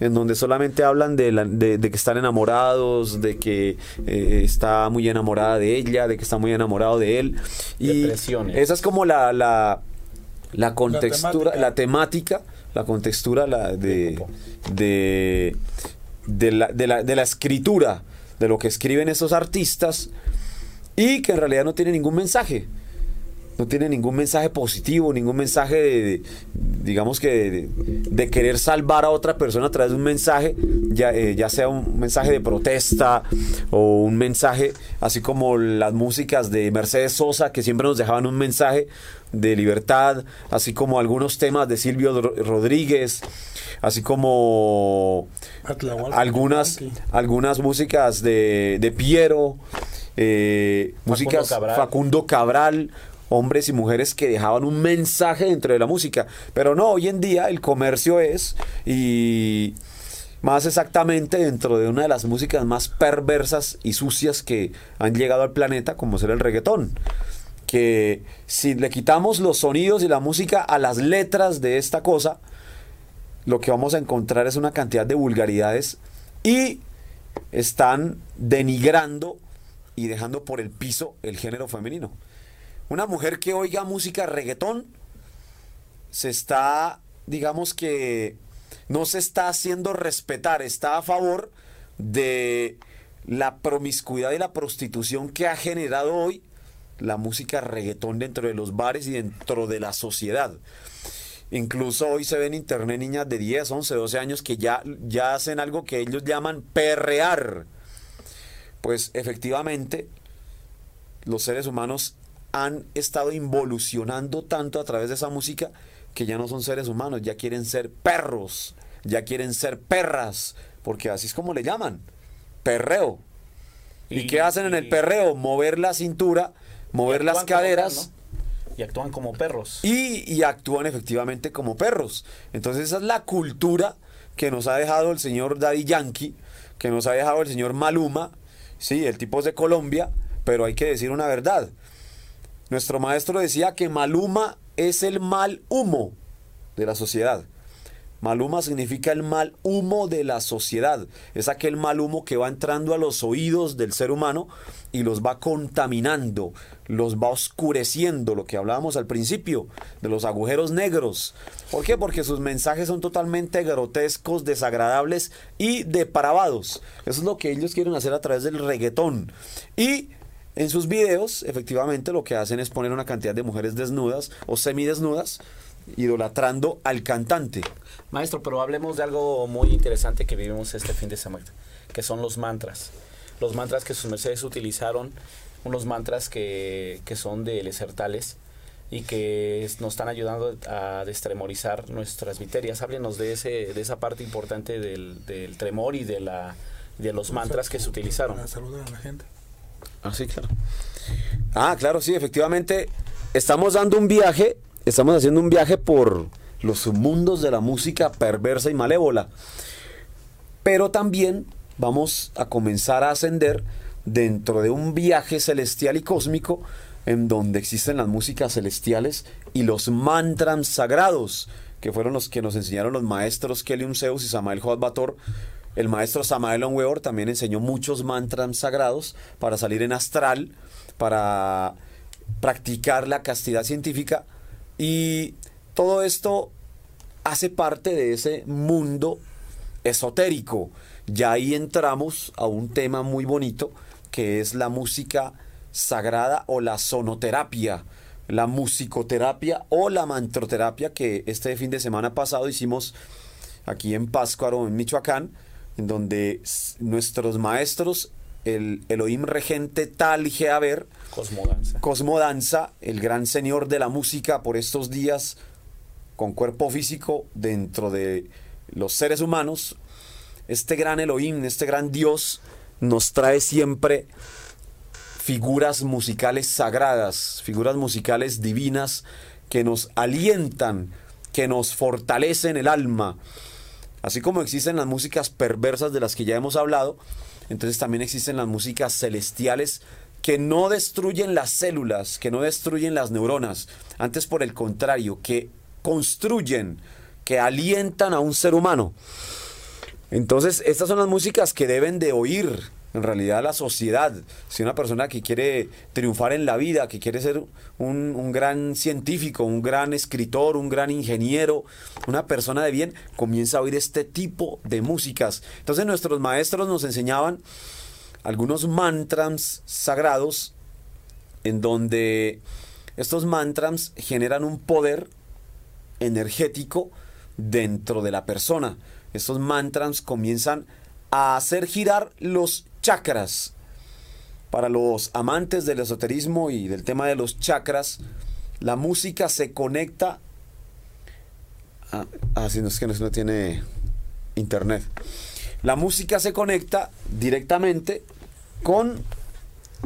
en donde solamente hablan de, la- de- de que están enamorados, de que eh, está muy enamorada de ella, de que está muy enamorado de él. Y esa es como la, la, la contextura, temática. la temática, la contextura la de, de, de la, de, la, de la escritura, de lo que escriben esos artistas y que en realidad no tiene ningún mensaje. No tiene ningún mensaje positivo, ningún mensaje de, de- digamos que de, de querer salvar a otra persona a través de un mensaje, ya, eh, ya sea un mensaje de protesta o un mensaje, así como las músicas de Mercedes Sosa, que siempre nos dejaban un mensaje de libertad, así como algunos temas de Silvio Ro- Rodríguez, así como algunas, algunas músicas de, de Piero, eh, músicas Cabral. Facundo Cabral, hombres y mujeres que dejaban un mensaje dentro de la música. Pero no, hoy en día el comercio es, y más exactamente dentro de una de las músicas más perversas y sucias que han llegado al planeta, como ser el reggaetón. Que si le quitamos los sonidos y la música a las letras de esta cosa, lo que vamos a encontrar es una cantidad de vulgaridades y están denigrando y dejando por el piso el género femenino. Una mujer que oiga música reggaetón se está, digamos que no se está haciendo respetar, está a favor de la promiscuidad y la prostitución que ha generado hoy la música reggaetón dentro de los bares y dentro de la sociedad. Incluso hoy se ven en internet niñas de 10, 11, 12 años que ya, ya hacen algo que ellos llaman perrear. Pues efectivamente, los seres humanos han estado involucionando tanto a través de esa música que ya no son seres humanos, ya quieren ser perros, ya quieren ser perras, porque así es como le llaman, perreo. ¿Y, Y- qué hacen en el perreo? Mover la cintura, mover las caderas. Y actúan como perros. Y, y actúan efectivamente como perros. Entonces esa es la cultura que nos ha dejado el señor Daddy Yankee, que nos ha dejado el señor Maluma. Sí, el tipo es de Colombia, pero hay que decir una verdad. Nuestro maestro decía que Maluma es el mal humo de la sociedad. Maluma significa el mal humo de la sociedad. Es aquel mal humo que va entrando a los oídos del ser humano y los va contaminando, los va oscureciendo, lo que hablábamos al principio, de los agujeros negros. ¿Por qué? Porque sus mensajes son totalmente grotescos, desagradables y depravados. Eso es lo que ellos quieren hacer a través del reggaetón. Y en sus videos, efectivamente, lo que hacen es poner una cantidad de mujeres desnudas o semidesnudas, idolatrando al cantante. Maestro, pero hablemos de algo muy interesante que vivimos este fin de semana, que son los mantras. Los mantras que sus mercedes utilizaron, unos mantras que, que son de lesertales y que nos están ayudando a destremorizar nuestras viterias. Háblenos de, ese, de esa parte importante del, del tremor y de, la, de los mantras que se utilizaron. Para saludar a la gente. Ah, sí, claro. Ah, claro, sí, efectivamente. Estamos dando un viaje, estamos haciendo un viaje por los mundos de la música perversa y malévola. Pero también vamos a comenzar a ascender dentro de un viaje celestial y cósmico en donde existen las músicas celestiales y los mantras sagrados, que fueron los que nos enseñaron los maestros Kelly Zeus y Samael Bator. El maestro Samael Onweor también enseñó muchos mantras sagrados para salir en astral, para practicar la castidad científica y todo esto hace parte de ese mundo esotérico. Ya ahí entramos a un tema muy bonito que es la música sagrada o la sonoterapia, la musicoterapia o la mantroterapia que este fin de semana pasado hicimos aquí en Páscuaro, en Michoacán, en donde nuestros maestros el Elohim regente Tal Geaber, Cosmodanza. Cosmodanza, el gran señor de la música por estos días, con cuerpo físico dentro de los seres humanos, este gran Elohim, este gran Dios, nos trae siempre figuras musicales sagradas, figuras musicales divinas que nos alientan, que nos fortalecen el alma. Así como existen las músicas perversas de las que ya hemos hablado, entonces también existen las músicas celestiales que no destruyen las células, que no destruyen las neuronas, antes por el contrario, que construyen, que alientan a un ser humano. Entonces, estas son las músicas que deben de oír en realidad la sociedad. Si una persona que quiere triunfar en la vida, que quiere ser un, gran científico, un gran escritor, un gran ingeniero, una persona de bien, comienza a oír este tipo de músicas. Entonces nuestros maestros nos enseñaban algunos mantras sagrados en donde estos mantras generan un poder energético dentro de la persona. Estos mantras comienzan a hacer girar los chakras. Para los amantes del esoterismo y del tema de los chakras, la música se conecta. Ah, sí, no es que no tiene internet. La música se conecta directamente con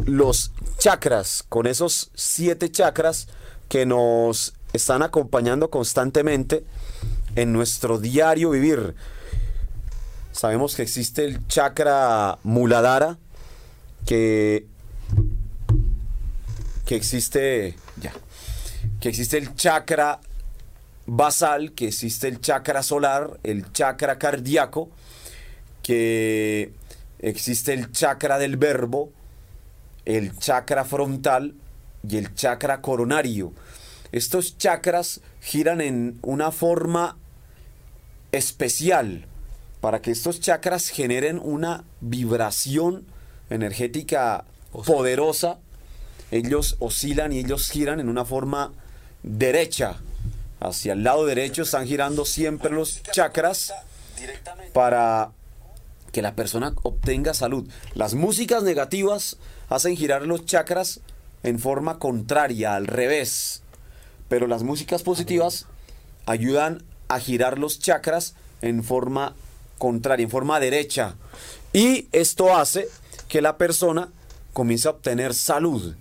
los chakras, con esos siete chakras que nos están acompañando constantemente en nuestro diario vivir. Sabemos que existe el chakra muladhara, que, que existe, ya, que existe el chakra basal, que existe el chakra solar, el chakra cardíaco, que existe el chakra del verbo, el chakra frontal y el chakra coronario. Estos chakras giran en una forma especial para que estos chakras generen una vibración energética poderosa. Ellos oscilan y ellos giran en una forma derecha. Hacia el lado derecho están girando siempre los chakras para que la persona obtenga salud. Las músicas negativas hacen girar los chakras en forma contraria, al revés. Pero las músicas positivas ayudan a girar los chakras en forma contraria, en forma derecha. Y esto hace que la persona comience a obtener salud.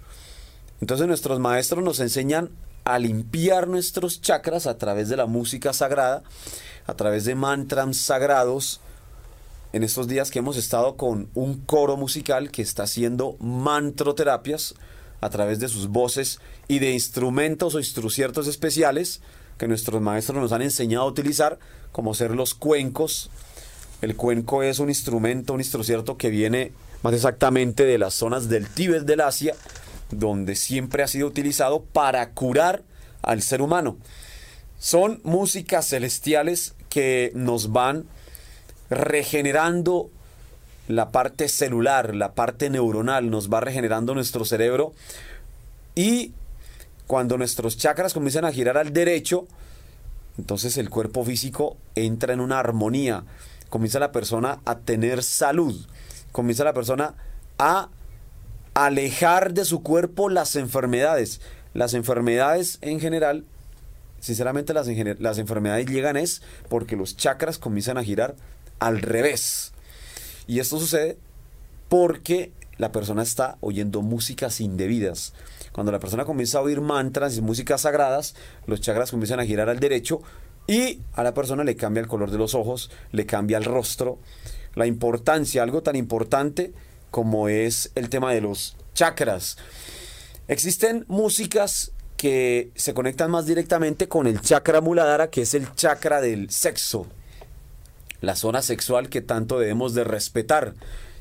Entonces nuestros maestros nos enseñan a limpiar nuestros chakras a través de la música sagrada, a través de mantras sagrados. En estos días que hemos estado con un coro musical que está haciendo mantroterapias a través de sus voces y de instrumentos o instruciertos especiales que nuestros maestros nos han enseñado a utilizar, como ser los cuencos. El cuenco es un instrumento, un instrucierto que viene más exactamente de las zonas del Tíbet del Asia, donde siempre ha sido utilizado para curar al ser humano. Son músicas celestiales que nos van regenerando la parte celular, la parte neuronal, nos va regenerando nuestro cerebro y cuando nuestros chakras comienzan a girar al derecho, entonces el cuerpo físico entra en una armonía, comienza la persona a tener salud, comienza la persona a alejar de su cuerpo las enfermedades. Las enfermedades en general, sinceramente las, enfermedades llegan es porque los chakras comienzan a girar al revés. Y esto sucede porque la persona está oyendo músicas indebidas. Cuando la persona comienza a oír mantras y músicas sagradas, los chakras comienzan a girar al derecho y a la persona le cambia el color de los ojos, le cambia el rostro. La importancia, algo tan importante como es el tema de los chakras. Existen músicas que se conectan más directamente con el chakra muladhara, que es el chakra del sexo, la zona sexual que tanto debemos de respetar.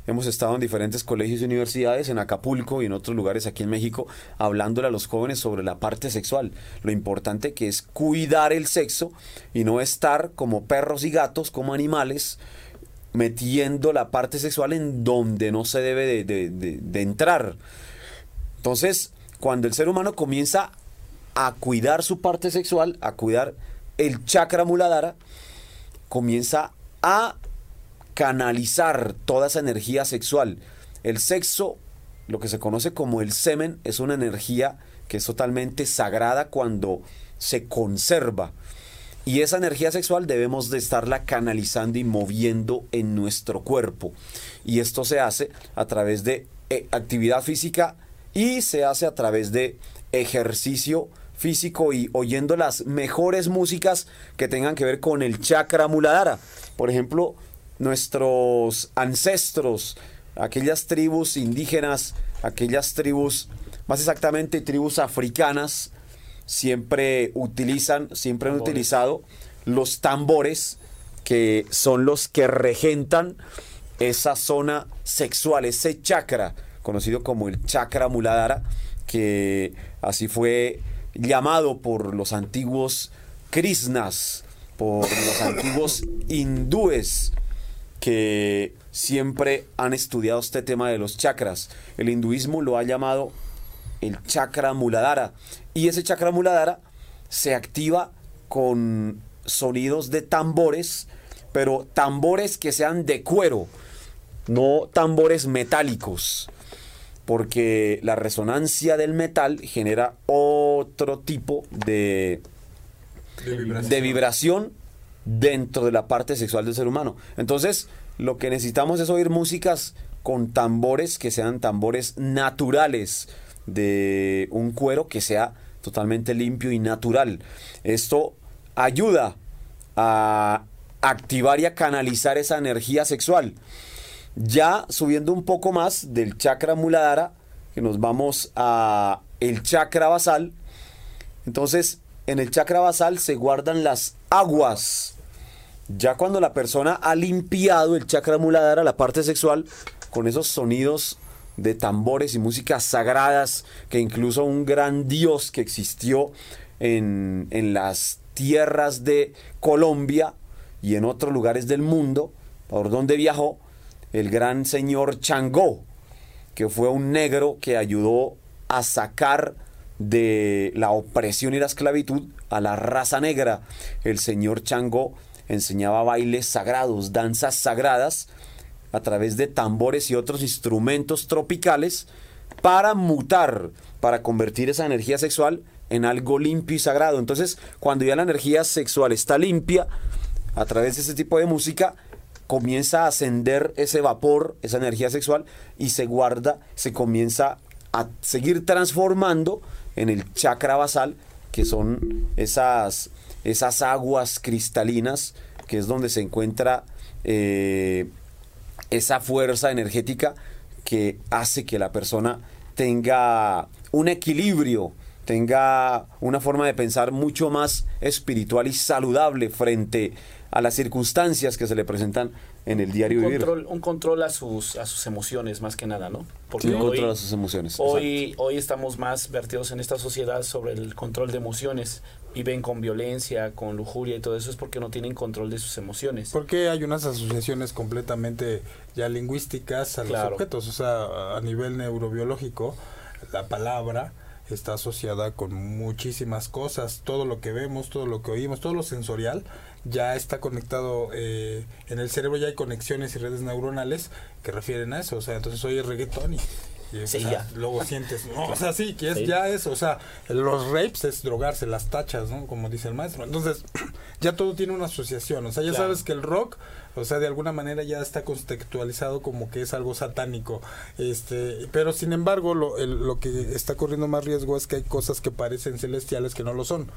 Hemos estado en diferentes colegios y universidades, en Acapulco y en otros lugares aquí en México, hablándole a los jóvenes sobre la parte sexual. Lo importante que es cuidar el sexo y no estar como perros y gatos, como animales, metiendo la parte sexual en donde no se debe de, de entrar. Entonces, cuando el ser humano comienza a cuidar su parte sexual, a cuidar el chakra muladhara, comienza a canalizar toda esa energía sexual el sexo, lo que se conoce como el semen, es una energía que es totalmente sagrada cuando se conserva. Y esa energía sexual debemos de estarla canalizando y moviendo en nuestro cuerpo. Y esto se hace a través de eh, actividad física y se hace a través de ejercicio físico y oyendo las mejores músicas que tengan que ver con el chakra muladhara. Por ejemplo, nuestros ancestros, aquellas tribus indígenas, aquellas tribus, más exactamente tribus africanas, siempre utilizan, siempre han utilizado los tambores que son los que regentan esa zona sexual, ese chakra, conocido como el chakra muladhara, que así fue llamado por los antiguos Krishnas, por los antiguos hindúes que siempre han estudiado este tema de los chakras. El hinduismo lo ha llamado el chakra muladhara y ese chakra muladhara se activa con sonidos de tambores, pero tambores que sean de cuero, no tambores metálicos porque la resonancia del metal genera otro tipo de, de vibración. Dentro de la parte sexual del ser humano. Entonces, lo que necesitamos es oír músicas con tambores que sean tambores naturales, de un cuero que sea totalmente limpio y natural. Esto ayuda a activar y a canalizar esa energía sexual. Ya subiendo un poco más del chakra muladhara, que nos vamos a el chakra basal. Entonces, en el chakra basal se guardan las aguas. Ya cuando la persona ha limpiado el chakra muladhara, la parte sexual, con esos sonidos de tambores y músicas sagradas, que incluso un gran dios que existió en, en las tierras de Colombia y en otros lugares del mundo, por donde viajó, el gran señor Changó, que fue un negro que ayudó a sacar de la opresión y la esclavitud a la raza negra. El señor Changó enseñaba bailes sagrados, danzas sagradas, a través de tambores y otros instrumentos tropicales, para mutar, para convertir esa energía sexual en algo limpio y sagrado. Entonces, cuando ya la energía sexual está limpia, a través de ese tipo de música, comienza a ascender ese vapor, esa energía sexual, y se guarda, se comienza a seguir transformando en el chakra basal, que son esas, esas aguas cristalinas, que es donde se encuentra eh, esa fuerza energética que hace que la persona tenga un equilibrio, tenga una forma de pensar mucho más espiritual y saludable frente a las circunstancias que se le presentan en el diario un vivir. control, un control a sus, a sus emociones más que nada, ¿no? Porque un control a sus emociones. Hoy, hoy estamos más vertidos en esta sociedad sobre el control de emociones. Viven con violencia, con lujuria y todo eso es porque no tienen control de sus emociones. Porque hay unas asociaciones completamente ya lingüísticas a los objetos, o sea, a nivel neurobiológico, la palabra está asociada con muchísimas cosas, todo lo que vemos, todo lo que oímos, todo lo sensorial ya está conectado eh, en el cerebro, ya hay conexiones y redes neuronales que refieren a eso. O sea, entonces oye reggaetón y, luego sientes, no, o sea, sí, que es ya eso, o sea, los rapes es drogarse, las tachas, ¿no? Como dice el maestro. Entonces, ya todo tiene una asociación, o sea, ya sabes que el rock, o sea, de alguna manera ya está contextualizado como que es algo satánico, este, pero sin embargo, lo, lo que está corriendo más riesgo es que hay cosas que parecen celestiales que no lo son.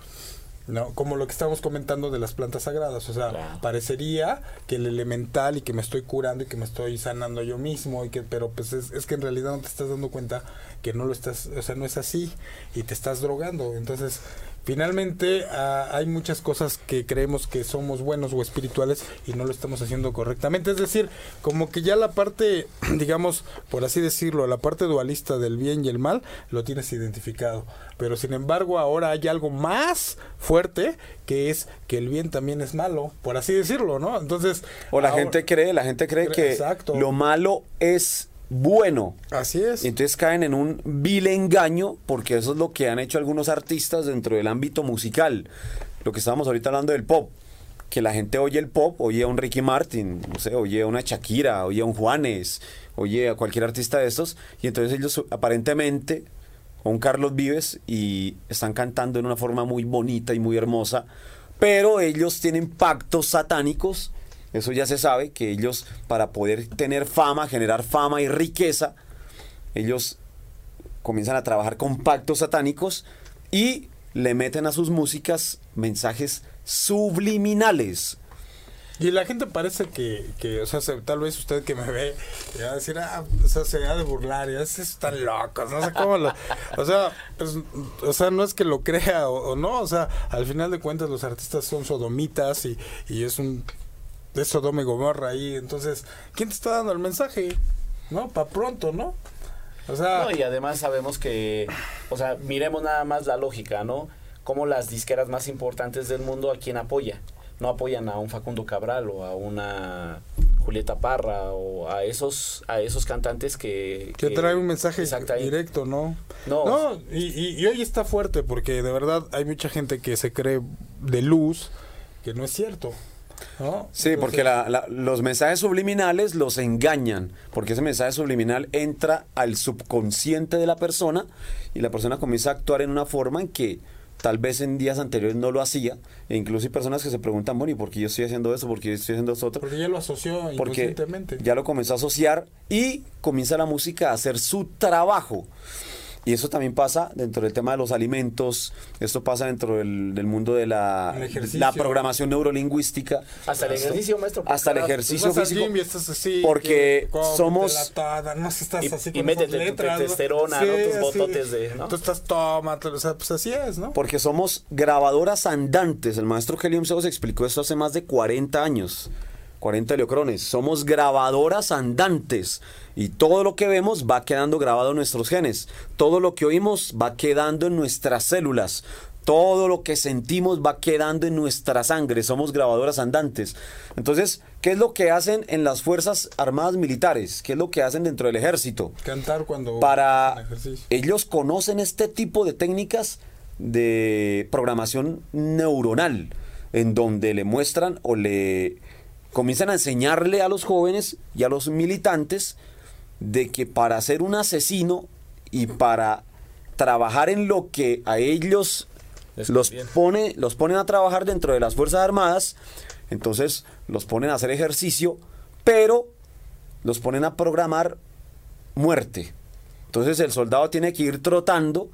¿No? Como lo que estamos comentando de las plantas sagradas, o sea, parecería que el elemental y que me estoy curando y que me estoy sanando yo mismo y que pero pues es, es, que en realidad no te estás dando cuenta que no lo estás, o sea, no es así y te estás drogando. Entonces, Finalmente, ah, hay muchas cosas que creemos que somos buenos o espirituales y no lo estamos haciendo correctamente. Es decir, como que ya la parte, digamos, por así decirlo, la parte dualista del bien y el mal, lo tienes identificado. Pero sin embargo, ahora hay algo más fuerte que es que el bien también es malo, por así decirlo, ¿no? Entonces. O la gente cree, la gente cree que lo malo es bueno. Así es. Y entonces caen en un vil engaño, porque eso es lo que han hecho algunos artistas dentro del ámbito musical. Lo que estábamos ahorita hablando del pop. Que la gente oye el pop, oye a un Ricky Martin, no sé, oye a una Shakira, oye a un Juanes, oye a cualquier artista de estos, y entonces ellos aparentemente, un Carlos Vives, y están cantando en una forma muy bonita y muy hermosa, pero ellos tienen pactos satánicos, eso ya se sabe, que ellos para poder tener fama, generar fama y riqueza, ellos comienzan a trabajar con pactos satánicos y le meten a sus músicas mensajes subliminales. Y la gente parece que, que o sea, se- tal vez usted que me ve, va a decir, ah, o sea, se va de burlar, y es están locos, no sé cómo lo. O sea, pues, o sea, no es que lo crea o, o no, o sea, al final de cuentas los artistas son sodomitas y, y es un. Es Sodoma y Gomorra ahí, entonces, ¿quién te está dando el mensaje? ¿No? Para pronto, ¿no? O sea. No, y además sabemos que, o sea, miremos nada más la lógica, ¿no? Como las disqueras más importantes del mundo a quién apoya. No apoyan a un Facundo Cabral o a una Julieta Parra o a esos a esos cantantes que Que trae un mensaje directo, ¿no? No. No, y, y- y hoy está fuerte porque de verdad hay mucha gente que se cree de luz que no es cierto. ¿No? Sí, porque la- la- los mensajes subliminales los engañan, porque ese mensaje subliminal entra al subconsciente de la persona y la persona comienza a actuar en una forma en que tal vez en días anteriores no lo hacía, e incluso hay personas que se preguntan, bueno, ¿y por qué yo estoy haciendo eso? ¿Por qué yo estoy haciendo eso otro? Porque ya lo asoció porque inconscientemente. ya lo comenzó a asociar y comienza la música a hacer su trabajo. Y eso también pasa dentro del tema de los alimentos, esto pasa dentro del, del mundo de la, programación neurolingüística. Hasta el ejercicio, maestro. Hasta el ejercicio físico. gym y estás así, porque somos- no estás Y- así y con métete testosterona, ¿no? Tus bototes de- ¿no? Tú estás toma, o sea, pues así es, ¿no? Porque somos grabadoras andantes. El maestro Helium Zeus explicó esto hace más de 40 años. 40 leocrones. Somos grabadoras andantes. Y todo lo que vemos va quedando grabado en nuestros genes. Todo lo que oímos va quedando en nuestras células. Todo lo que sentimos va quedando en nuestra sangre. Somos grabadoras andantes. Entonces, ¿qué es lo que hacen en las Fuerzas Armadas Militares? ¿Qué es lo que hacen dentro del ejército? Cantar cuando para ellos conocen este tipo de técnicas de programación neuronal en donde le muestran o le comienzan a enseñarle a los jóvenes y a los militantes de que para ser un asesino y para trabajar en lo que a ellos Les los conviene. pone los ponen a trabajar dentro de las fuerzas armadas entonces los ponen a hacer ejercicio pero los ponen a programar muerte. Entonces el soldado tiene que ir trotando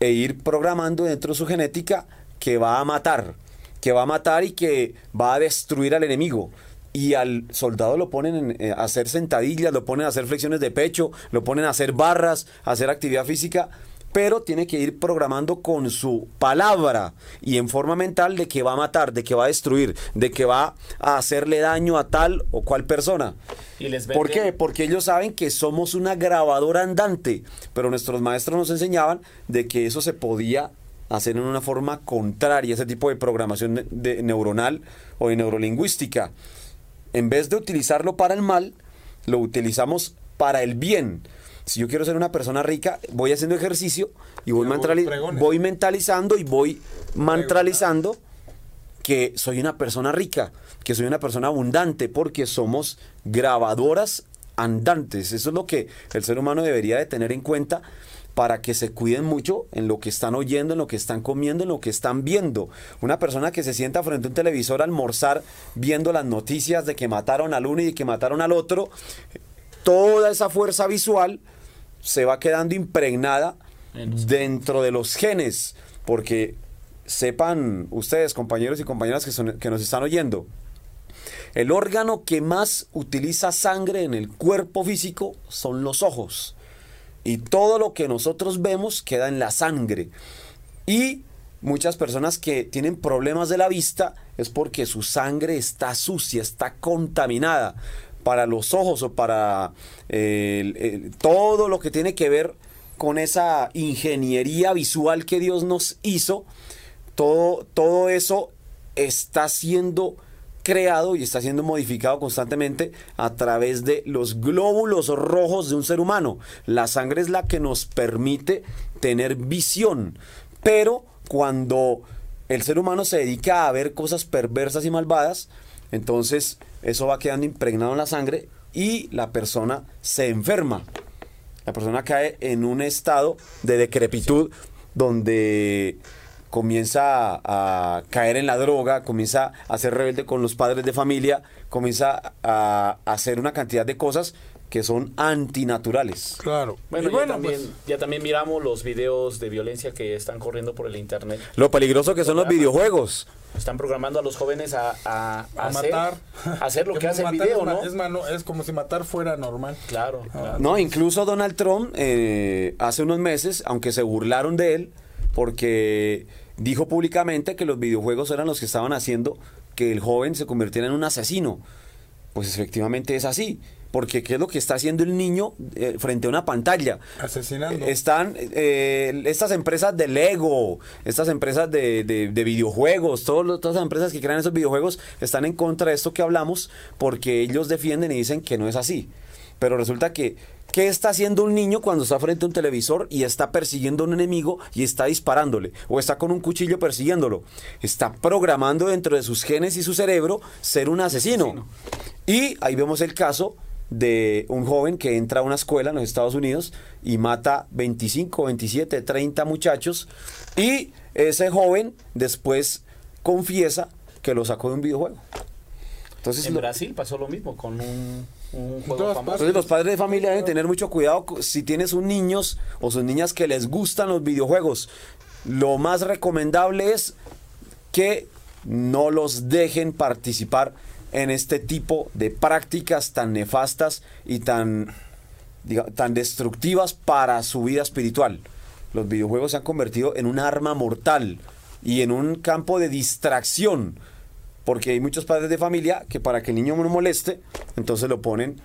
e ir programando dentro de su genética que va a matar, que va a matar y que va a destruir al enemigo. Y al soldado lo ponen en, eh, a hacer sentadillas, lo ponen a hacer flexiones de pecho, lo ponen a hacer barras, a hacer actividad física, pero tiene que ir programando con su palabra y en forma mental de que va a matar, de que va a destruir, de que va a hacerle daño a tal o cual persona. Y les ¿Por qué? Porque ellos saben que somos una grabadora andante, pero nuestros maestros nos enseñaban de que eso se podía hacer en una forma contraria, ese tipo de programación de- de neuronal o de neurolingüística. En vez de utilizarlo para el mal, lo utilizamos para el bien. Si yo quiero ser una persona rica, voy haciendo ejercicio y voy, mentalizando y voy mantralizando que soy una persona rica, que soy una persona abundante, porque somos grabadoras andantes. Eso es lo que el ser humano debería de tener en cuenta para que se cuiden mucho en lo que están oyendo, en lo que están comiendo, en lo que están viendo. Una persona que se sienta frente a un televisor a almorzar viendo las noticias de que mataron al uno y de que mataron al otro, toda esa fuerza visual se va quedando impregnada dentro de los genes, porque sepan ustedes, compañeros y compañeras que, son- que nos están oyendo, el órgano que más utiliza sangre en el cuerpo físico son los ojos. Y todo lo que nosotros vemos queda en la sangre. Y muchas personas que tienen problemas de la vista es porque su sangre está sucia, está contaminada. Para los ojos o para eh, todo lo que tiene que ver con esa ingeniería visual que Dios nos hizo, todo, todo eso está siendo creado y está siendo modificado constantemente a través de los glóbulos rojos de un ser humano. La sangre es la que nos permite tener visión, pero cuando el ser humano se dedica a ver cosas perversas y malvadas, entonces eso va quedando impregnado en la sangre y la persona se enferma. La persona cae en un estado de decrepitud donde comienza a, a caer en la droga, comienza a ser rebelde con los padres de familia, comienza a, a hacer una cantidad de cosas que son antinaturales. Claro. Bueno, Y ya, bueno, también, pues, ya también miramos los videos de violencia que están corriendo por el internet. Lo peligroso que son los videojuegos. Están programando a los jóvenes a, a, a hacer, matar. hacer lo que hace el video, es, ¿no? Es, mano- es como si matar fuera normal. Claro, claro. No, incluso Donald Trump eh, hace unos meses, aunque se burlaron de él, porque dijo públicamente que los videojuegos eran los que estaban haciendo que el joven se convirtiera en un asesino. Pues efectivamente es así. Porque ¿qué es lo que está haciendo el niño eh, frente a una pantalla? Asesinando. Están eh, estas empresas de Lego, estas empresas de, de- de videojuegos, todos todas las empresas que crean esos videojuegos están en contra de esto que hablamos porque ellos defienden y dicen que no es así. Pero resulta que, ¿qué está haciendo un niño cuando está frente a un televisor y está persiguiendo a un enemigo y está disparándole? O está con un cuchillo persiguiéndolo. Está programando dentro de sus genes y su cerebro ser un asesino. Y ahí vemos el caso de un joven que entra a una escuela en los Estados Unidos y mata 25, 27, 30 muchachos y ese joven después confiesa que lo sacó de un videojuego. Entonces, En lo- Brasil pasó lo mismo con un, un juego todas famoso. entonces los padres de familia deben tener mucho cuidado si tienes un niños o sus niñas que les gustan los videojuegos. Lo más recomendable es que no los dejen participar en este tipo de prácticas tan nefastas y tan, diga- tan destructivas para su vida espiritual. Los videojuegos se han convertido en un arma mortal y en un campo de distracción. Porque hay muchos padres de familia que para que el niño no moleste, entonces lo ponen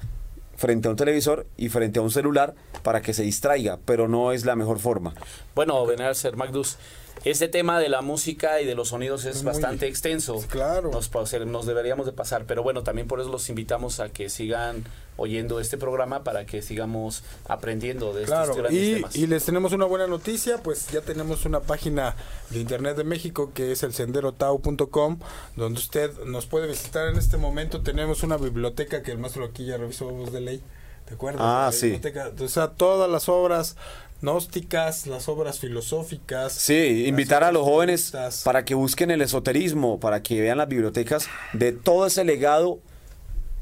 frente a un televisor y frente a un celular para que se distraiga, pero no es la mejor forma. Bueno, Ser Magdus, este tema de la música y de los sonidos es, Es muy- bastante extenso. Claro. Nos, nos deberíamos de pasar, pero bueno, también por eso los invitamos a que sigan oyendo este programa para que sigamos aprendiendo de estos Claro, grandes y, temas. y les tenemos una buena noticia, pues ya tenemos una página de internet de México que es el senderotau.com, donde usted nos puede visitar en este momento. Tenemos una biblioteca que el maestro aquí ya revisó voz de ley, ¿te acuerdas? Ah, La sí. biblioteca, O sea, todas las obras gnósticas, las obras filosóficas. Sí, invitar a los jóvenes para que busquen el esoterismo, para que vean las bibliotecas de todo ese legado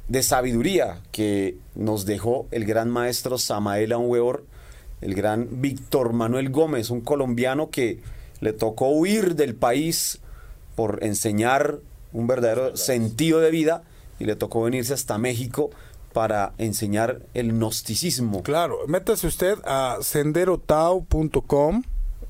de sabiduría que nos dejó el gran maestro Samael Weor, el gran Víctor Manuel Gómez, un colombiano que le tocó huir del país por enseñar un verdadero sentido de vida y le tocó venirse hasta México para enseñar el gnosticismo. Claro, métase usted a senderotau.com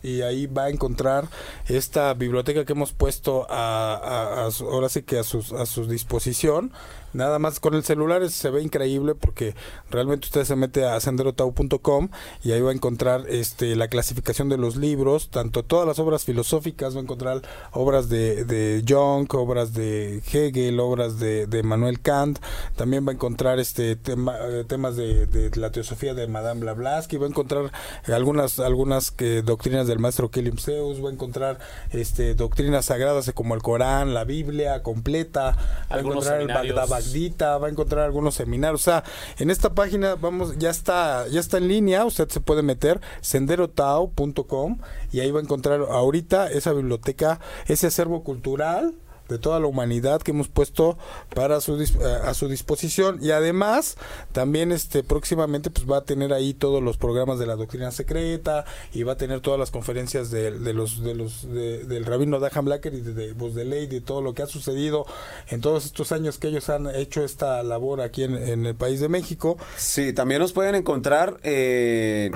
y ahí va a encontrar esta biblioteca que hemos puesto a, ahora sí que a sus a su disposición. Nada más con el celular se ve increíble porque realmente usted se mete a senderotau.com y ahí va a encontrar este la clasificación de los libros, tanto todas las obras filosóficas, va a encontrar obras de, de Jung, obras de Hegel, obras de, de Manuel Kant, también va a encontrar este tema, eh, temas de, de la teosofía de Madame Blavatsky, va a encontrar algunas algunas que, doctrinas del maestro Kelim Zeus, va a encontrar este doctrinas sagradas como el Corán, la Biblia completa, va a encontrar el seminarios. Bhagavad Gita, va a encontrar algunos seminarios, o sea, en esta página vamos ya está ya está en línea, usted se puede meter senderotao.com y ahí va a encontrar ahorita esa biblioteca, ese acervo cultural de toda la humanidad que hemos puesto para su dis- a su disposición y además también este próximamente pues va a tener ahí todos los programas de la doctrina secreta y va a tener todas las conferencias de, de los de los de- del rabino Dahan Blacker y de, de Voz de Ley de todo lo que ha sucedido en todos estos años que ellos han hecho esta labor aquí en, en el país de México Sí, también nos pueden encontrar. eh,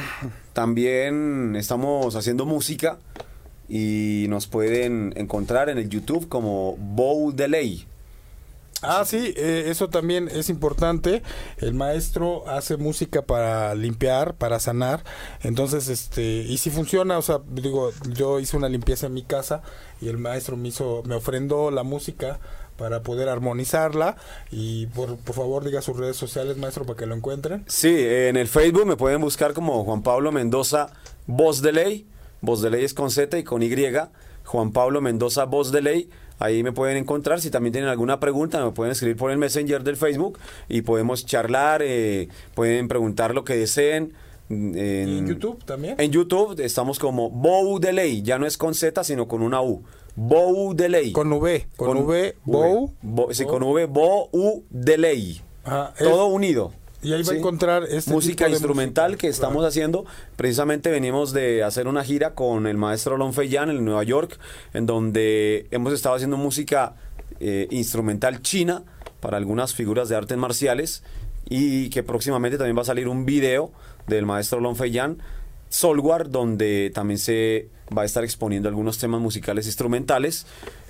también estamos haciendo música y nos pueden encontrar en el YouTube como Bow Delay. Ah, sí, eh, eso también es importante. El maestro hace música para limpiar, para sanar. Entonces, este, y si funciona, o sea, digo, yo hice una limpieza en mi casa y el maestro me hizo, me ofrendó la música para poder armonizarla. Y por, por favor, diga sus redes sociales, maestro, para que lo encuentren. Sí, en el Facebook me pueden buscar como Juan Pablo Mendoza Voz de Ley. Voz de Ley es con Z y con Y. Juan Pablo Mendoza Voz de Ley. Ahí me pueden encontrar. Si también tienen alguna pregunta, me pueden escribir por el Messenger del Facebook y podemos charlar. eh, pueden preguntar lo que deseen. En, ¿Y en YouTube también? En YouTube estamos como Bow Delay. Ya no es con Z, sino con una U. Bow Delay. Con V, con, V, Bow. Bo- sí, con V, Bow U Delay. Ajá, es- Todo unido. Y ahí va a encontrar este música tipo de instrumental música, que estamos claro. haciendo. Precisamente venimos de hacer una gira con el maestro Lon Feyan en Nueva York, en donde hemos estado haciendo música eh, instrumental china para algunas figuras de artes marciales y que próximamente también va a salir un video del maestro Lon Feyan Solwar, donde también se va a estar exponiendo algunos temas musicales instrumentales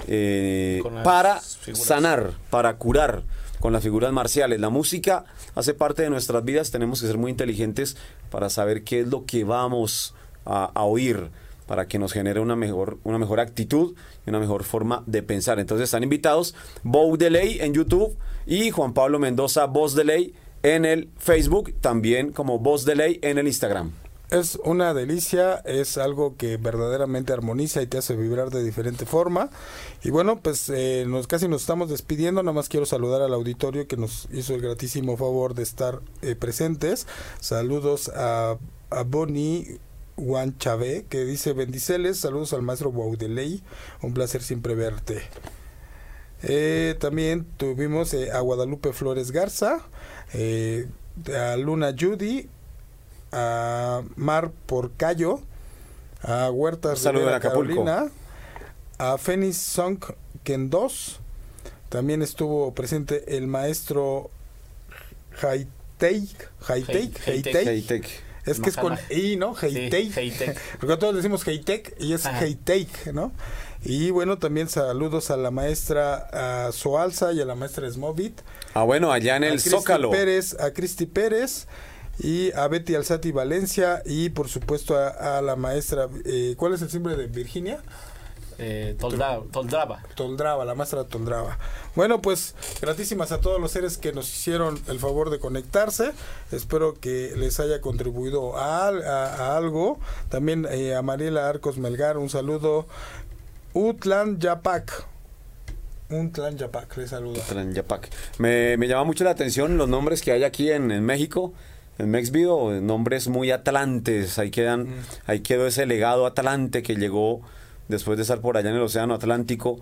eh, para figuras. sanar, para curar con las figuras marciales. La música hace parte de nuestras vidas, tenemos que ser muy inteligentes para saber qué es lo que vamos a, oír para que nos genere una mejor, una mejor actitud y una mejor forma de pensar. Entonces están invitados Bow Delay en YouTube y Juan Pablo Mendoza Voz Delay en el Facebook, también como Voz Delay en el Instagram. Es una delicia, es algo que verdaderamente armoniza y te hace vibrar de diferente forma. Y bueno, pues eh, nos, casi nos estamos despidiendo, nada más quiero saludar al auditorio que nos hizo el gratísimo favor de estar eh, presentes. Saludos a, a Bonnie Juan Chávez, que dice bendiceles, saludos al maestro Baudeley, un placer siempre verte. Eh, también tuvimos eh, a Guadalupe Flores Garza, eh, a Luna Judy, a Mar Porcayo, a Huertas saludo Rivera. Carolina, a Fénix Song Kendos, también estuvo presente el maestro Haiteik, Haiteik, es que es con. I, ¿no? Sí. Hei-Tech. Porque todos decimos Heitek y es Ajá. Heitake, ¿no? Y bueno, también saludos a la maestra a Soalza y a la maestra Smovit. Ah, bueno, allá en a el Cristi Zócalo. Pérez, a Cristi Pérez y a Betty Alzati Valencia y por supuesto a, a la maestra, eh, ¿cuál es el nombre de Virginia? Eh, Toldra- Toldraba. Toldraba, la maestra Toldraba. Bueno, pues gratísimas a todos los seres que nos hicieron el favor de conectarse. Espero que les haya contribuido a, al- a- a algo. También eh, a Mariela Arcos Melgar, un saludo. Utlan Yapac. Utlan Yapac, les saluda. Tlan Yapac. Me, me llama mucho la atención los nombres que hay aquí en, en México, en Mexvideo, nombres muy atlantes. Ahí, quedan, Mm. ahí quedó ese legado atlante que llegó después de estar por allá en el Océano Atlántico,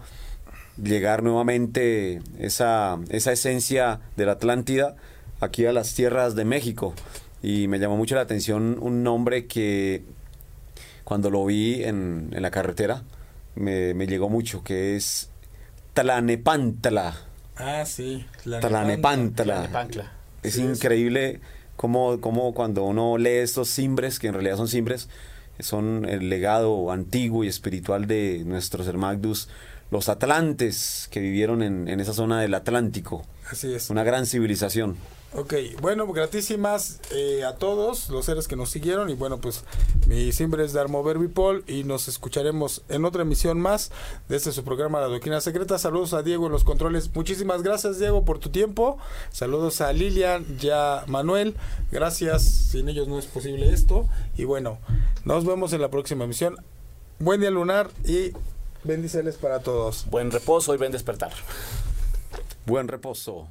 llegar nuevamente esa, esa esencia de la Atlántida aquí a las tierras de México. Y me llamó mucho la atención un nombre que cuando lo vi en, en la carretera me, me llegó mucho, que es Tlanepantla. Ah, sí. Tlanepantla. Tlalnepantla. Es Sí, es- cómo, cómo cuando uno lee estos cimbres, que en realidad son cimbres, son el legado antiguo y espiritual de nuestros hermagdus, los atlantes que vivieron en, en esa zona del Atlántico. Así es. Una gran civilización. Ok, bueno, gratísimas eh, a todos los seres que nos siguieron y bueno, pues mi simbre es Darmo Verbipol y nos escucharemos en otra emisión más de este su programa La Doctrina Secreta. Saludos a Diego en los controles. Muchísimas gracias Diego por tu tiempo. Saludos a Lilian y a Manuel. Gracias, sin ellos no es posible esto. Y bueno, nos vemos en la próxima emisión. Buen día lunar y bendiceles para todos. Buen reposo y buen despertar. Buen reposo.